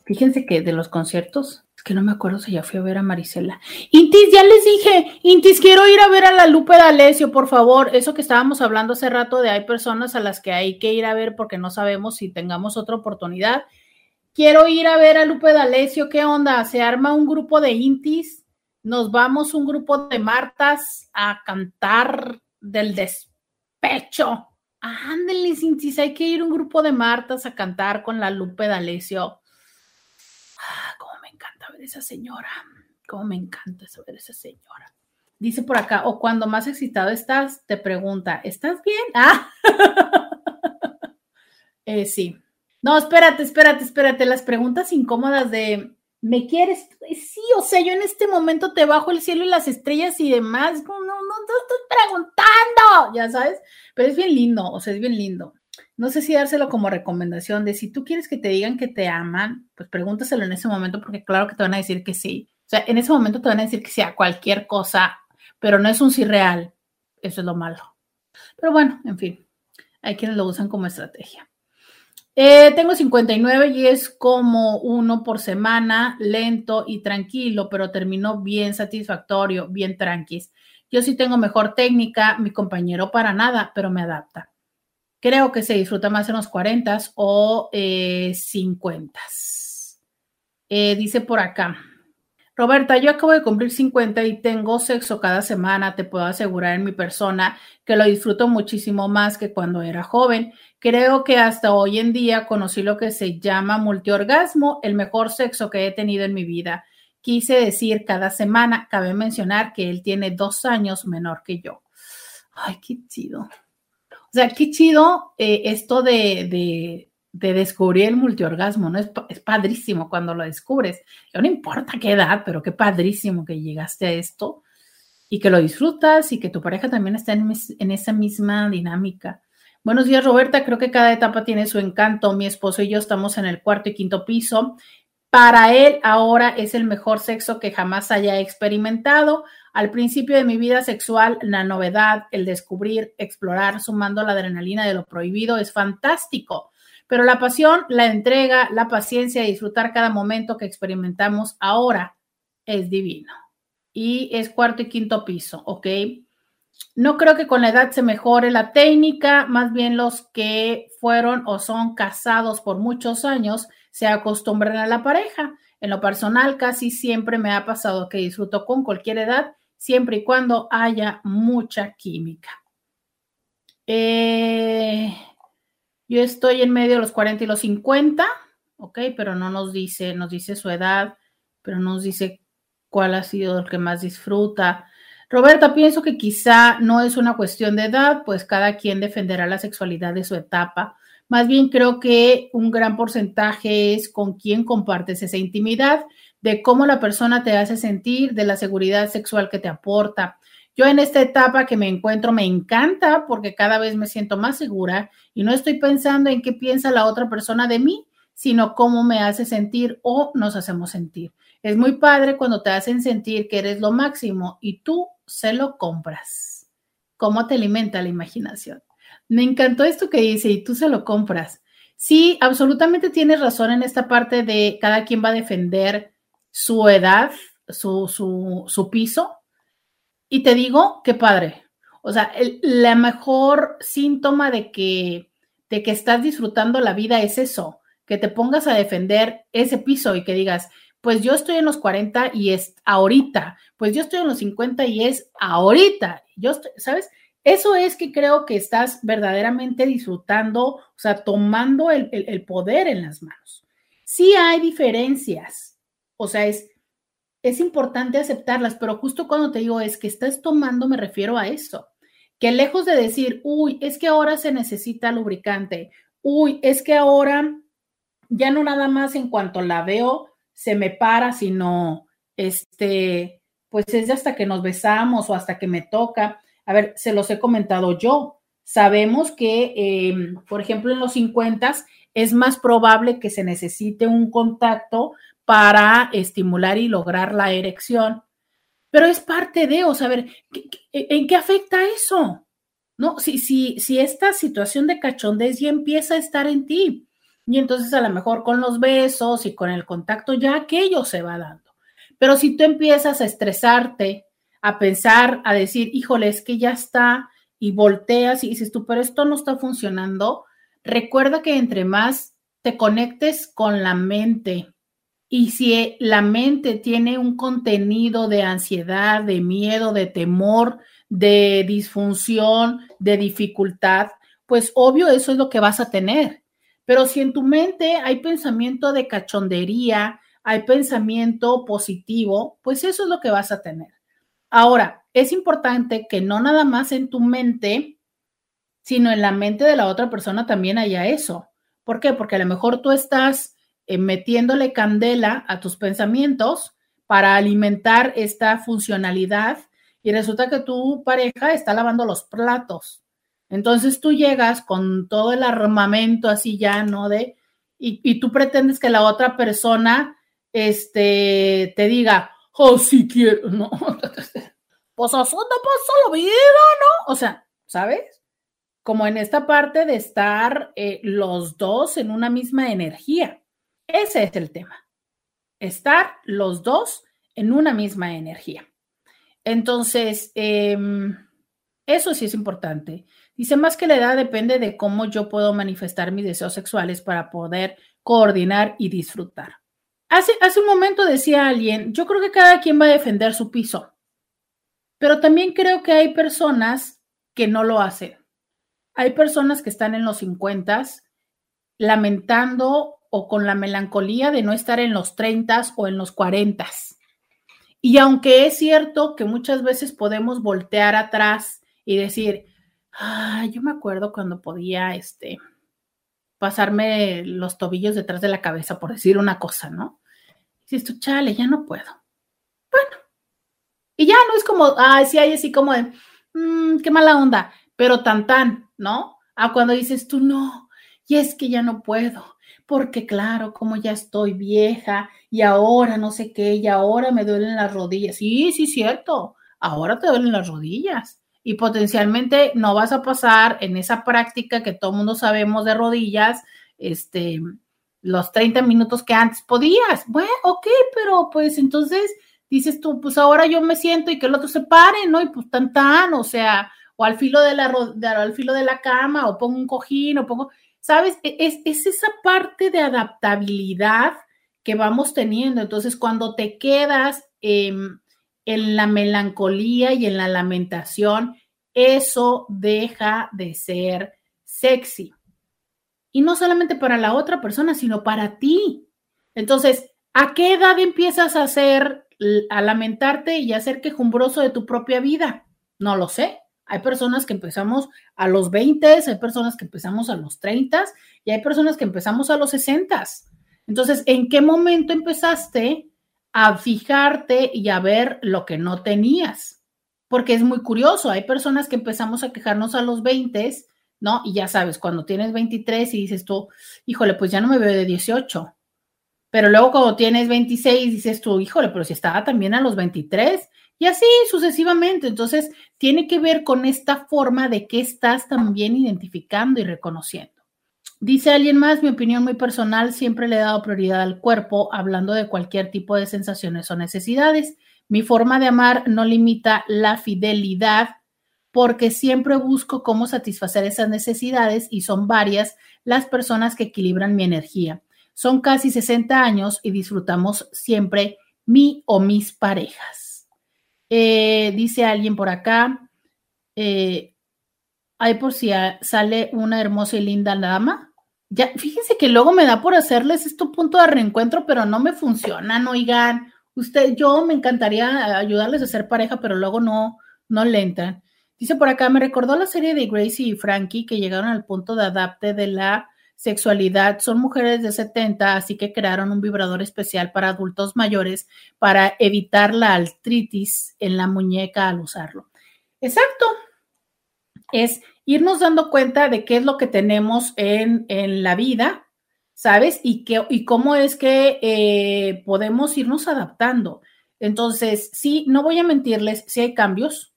fíjense que de los conciertos, es que no me acuerdo si ya fui a ver a Marisela. Intis, ya les dije, Intis, quiero ir a ver a la Lupe D'Alessio, por favor. Eso que estábamos hablando hace rato de hay personas a las que hay que ir a ver porque no sabemos si tengamos otra oportunidad. Quiero ir a ver a Lupe D'Alessio, ¿qué onda? Se arma un grupo de Intis, nos vamos un grupo de Martas a cantar del despecho Ándale, Cintis, hay que ir un grupo de Martas a cantar con la Lupe D'Alessio. Ah, cómo me encanta esa señora. Cómo me encanta ver esa señora. Dice por acá, o cuando más excitado estás, te pregunta, ¿estás bien? Ah, eh, sí. No, espérate, espérate, espérate. Las preguntas incómodas de, ¿me quieres? Sí, o sea, yo en este momento te bajo el cielo y las estrellas y demás. No, no, no, estoy preguntando, ya sabes. Pero es bien lindo, o sea, es bien lindo. No sé si dárselo como recomendación de si tú quieres que te digan que te aman, pues pregúntaselo en ese momento porque claro que te van a decir que sí. O sea, en ese momento te van a decir que sea cualquier cosa, pero no es un sí real. Eso es lo malo. Pero bueno, en fin, hay quienes lo usan como estrategia. Eh, tengo 59 y es como uno por semana, lento y tranquilo, pero terminó bien satisfactorio, bien tranquis. Yo sí tengo mejor técnica, mi compañero para nada, pero me adapta. Creo que se disfruta más en los 40 o 50. Eh, eh, dice por acá. Roberta, yo acabo de cumplir 50 y tengo sexo cada semana. Te puedo asegurar en mi persona que lo disfruto muchísimo más que cuando era joven. Creo que hasta hoy en día conocí lo que se llama multiorgasmo, el mejor sexo que he tenido en mi vida quise decir cada semana. Cabe mencionar que él tiene dos años menor que yo. Ay, qué chido. O sea, qué chido eh, esto de, descubrir el multiorgasmo, ¿no? Es, es, padrísimo cuando lo descubres. no importa qué edad, pero qué padrísimo que llegaste a esto y que lo disfrutas y que tu pareja también está en esa misma dinámica. Buenos días, Roberta. Creo que cada etapa tiene su encanto. Mi esposo y yo estamos en el cuarto y quinto piso para él ahora es el mejor sexo que jamás haya experimentado. Al principio de mi vida sexual, la novedad, el descubrir, explorar, sumando la adrenalina de lo prohibido, es fantástico. Pero la pasión, la entrega, la paciencia y disfrutar cada momento que experimentamos ahora es divino. Y es cuarto y quinto piso, ¿ok? No creo que con la edad se mejore la técnica, más bien los que fueron o son casados por muchos años se acostumbran a la pareja. En lo personal, casi siempre me ha pasado que disfruto con cualquier edad, siempre y cuando haya mucha química. Eh, yo estoy en medio de los 40 y los 50, ok, pero no nos dice, nos dice su edad, pero nos dice cuál ha sido el que más disfruta. Roberta, pienso que quizá no es una cuestión de edad, pues cada quien defenderá la sexualidad de su etapa. Más bien creo que un gran porcentaje es con quién compartes esa intimidad, de cómo la persona te hace sentir, de la seguridad sexual que te aporta. Yo en esta etapa que me encuentro me encanta porque cada vez me siento más segura y no estoy pensando en qué piensa la otra persona de mí, sino cómo me hace sentir o nos hacemos sentir. Es muy padre cuando te hacen sentir que eres lo máximo y tú se lo compras. ¿Cómo te alimenta la imaginación? Me encantó esto que dice y tú se lo compras. Sí, absolutamente tienes razón en esta parte de cada quien va a defender su edad, su, su, piso. Y te digo, qué padre. O sea, el, la mejor síntoma de que, de que estás disfrutando la vida es eso, que te pongas a defender ese piso y que digas, pues yo estoy en los 40 y es ahorita, pues yo estoy en los 50 y es ahorita. Yo estoy, ¿sabes? Eso es que creo que estás verdaderamente disfrutando, o sea, tomando el, poder en las manos. Sí hay diferencias, o sea, es, es importante aceptarlas, pero justo cuando te digo es que estás tomando, me refiero a eso, que lejos de decir, uy, es que ahora se necesita lubricante, uy, es que ahora ya no nada más en cuanto la veo, se me para, sino este, pues es hasta que nos besamos o hasta que me toca. A ver, se los he comentado yo. Sabemos que, em, por ejemplo, en los 50 es más probable que se necesite un contacto para estimular y lograr la erección. Pero es parte de, o sea, ver, ¿en qué afecta eso? ¿No? Si, si, si esta situación de cachondez ya empieza a estar en ti, y entonces a lo mejor con los besos y con el contacto ya aquello se va dando. Pero si tú empiezas a estresarte, a pensar, a decir, híjole, es que ya está, y volteas y dices tú, pero esto no está funcionando, recuerda que entre más te conectes con la mente y si la mente tiene un contenido de ansiedad, de miedo, de temor, de disfunción, de dificultad, pues obvio eso es lo que vas a tener. Pero si en tu mente hay pensamiento de cachondería, hay pensamiento positivo, pues eso es lo que vas a tener. Ahora, es importante que no nada más en tu mente, sino en la mente de la otra persona también haya eso. ¿Por qué? Porque a lo mejor tú estás eh, metiéndole candela a tus pensamientos para alimentar esta funcionalidad y resulta que tu pareja está lavando los platos. Entonces tú llegas con todo el armamento así ya, ¿no? De, y, tú pretendes que la otra persona este, te diga, oh, si quiero, no, pues no pasa la vida, ¿no? O sea, ¿sabes? Como en esta parte de estar eh, los dos en una misma energía. Ese es el tema. Estar los dos en una misma energía. Entonces, em, eso sí es importante. Dice, más que la edad depende de cómo yo puedo manifestar mis deseos sexuales para poder coordinar y disfrutar. Hace, hace un momento decía alguien, yo creo que cada quien va a defender su piso, pero también creo que hay personas que no lo hacen. Hay personas que están en los 50 lamentando o con la melancolía de no estar en los 30 o en los 40. Y aunque es cierto que muchas veces podemos voltear atrás y decir, ah, yo me acuerdo cuando podía este, pasarme los tobillos detrás de la cabeza, por decir una cosa, ¿no? dices tú, chale, ya no puedo. Bueno, y ya no es como, ah, sí hay así como de, mmm, qué mala onda, pero tan tan, ¿no? A cuando dices tú, no, y es que ya no puedo, porque claro, como ya estoy vieja y ahora no sé qué, y ahora me duelen las rodillas. Sí, sí, cierto, ahora te duelen las rodillas. Y potencialmente no vas a pasar en esa práctica que todo mundo sabemos de rodillas, este, los 30 minutos que antes podías. Bueno, ok, pero pues entonces dices tú, pues ahora yo me siento y que el otro se pare, ¿no? Y pues tan tan, o sea, o al filo de la, al filo de la cama, o pongo un cojín, o pongo, ¿sabes? E, es, es esa parte de adaptabilidad que vamos teniendo. Entonces, cuando te quedas en la melancolía y en la lamentación, eso deja de ser sexy. Y no solamente para la otra persona, sino para ti. Entonces, ¿a qué edad empiezas a hacer, a lamentarte y a ser quejumbroso de tu propia vida? No lo sé. Hay personas que empezamos a los 20, hay personas que empezamos a los 30 y hay personas que empezamos a los 60. Entonces, ¿en qué momento empezaste a fijarte y a ver lo que no tenías? Porque es muy curioso, hay personas que empezamos a quejarnos a los 20 ¿no? Y ya sabes, cuando tienes 23 y dices tú, híjole, pues ya no me veo de 18. Pero luego cuando tienes 26 dices tú, híjole, pero si estaba también a los 23. Y así sucesivamente. Entonces, tiene que ver con esta forma de que estás también identificando y reconociendo. Dice alguien más, mi opinión muy personal, siempre le he dado prioridad al cuerpo, hablando de cualquier tipo de sensaciones o necesidades. Mi forma de amar no limita la fidelidad porque siempre busco cómo satisfacer esas necesidades y son varias las personas que equilibran mi energía. Son casi 60 años y disfrutamos siempre mi o mis parejas. Eh, dice alguien por acá, eh, por si sale una hermosa y linda dama. Ya, fíjense que luego me da por hacerles este punto de reencuentro, pero no me funcionan, oigan. Usted, yo me encantaría ayudarles a ser pareja, pero luego no, no le Dice por acá, me recordó la serie de Gracie y Frankie que llegaron al punto de adapte de la sexualidad son mujeres de 70, así que crearon un vibrador especial para adultos mayores para evitar la artritis en la muñeca al usarlo. Exacto. Es irnos dando cuenta de qué es lo que tenemos en, la vida, ¿sabes? Y, qué, y cómo es que eh, podemos irnos adaptando. Entonces, sí, no voy a mentirles, sí hay cambios.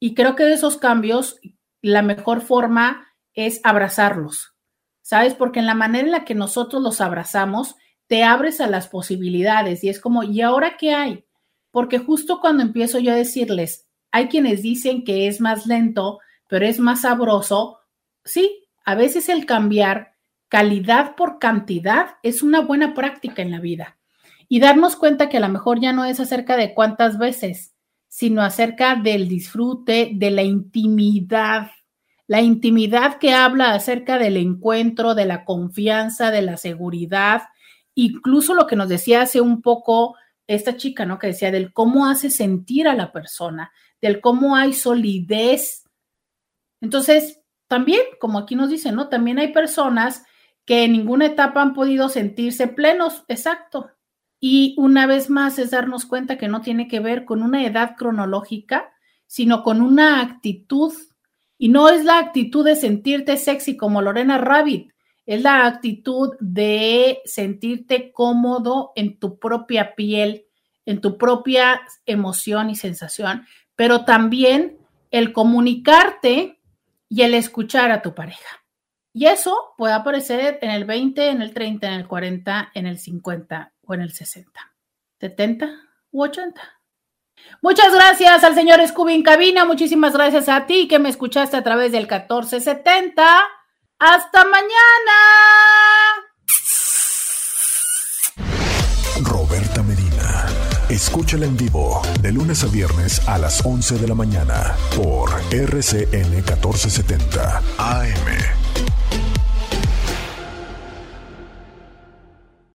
Y creo que de esos cambios, la mejor forma es abrazarlos ¿sabes? Porque en la manera en la que nosotros los abrazamos, te abres a las posibilidades y es como, ¿y ahora qué hay? Porque justo cuando empiezo yo a decirles, hay quienes dicen que es más lento, pero es más sabroso, sí, a veces el cambiar calidad por cantidad es una buena práctica en la vida. Y darnos cuenta que a lo mejor ya no es acerca de cuántas veces, sino acerca del disfrute, de la intimidad, la intimidad que habla acerca del encuentro, de la confianza, de la seguridad, incluso lo que nos decía hace un poco esta chica, ¿no? Que decía del cómo hace sentir a la persona, del cómo hay solidez. Entonces, también, como aquí nos dicen, ¿no? También hay personas que en ninguna etapa han podido sentirse plenos, exacto. Y una vez más es darnos cuenta que no tiene que ver con una edad cronológica, sino con una actitud y no es la actitud de sentirte sexy como Lorena Rabbit, es la actitud de sentirte cómodo en tu propia piel, en tu propia emoción y sensación, pero también el comunicarte y el escuchar a tu pareja. Y eso puede aparecer en el 20, en el 30, en el 40, en el 50 o en el 60, 70 u 80. Muchas gracias al señor Scooby en cabina. Muchísimas gracias a ti que me escuchaste a través del 1470. Hasta mañana. Roberta Medina. Escúchala en vivo de lunes a viernes a las 11 de la mañana por RCN 1470 AM.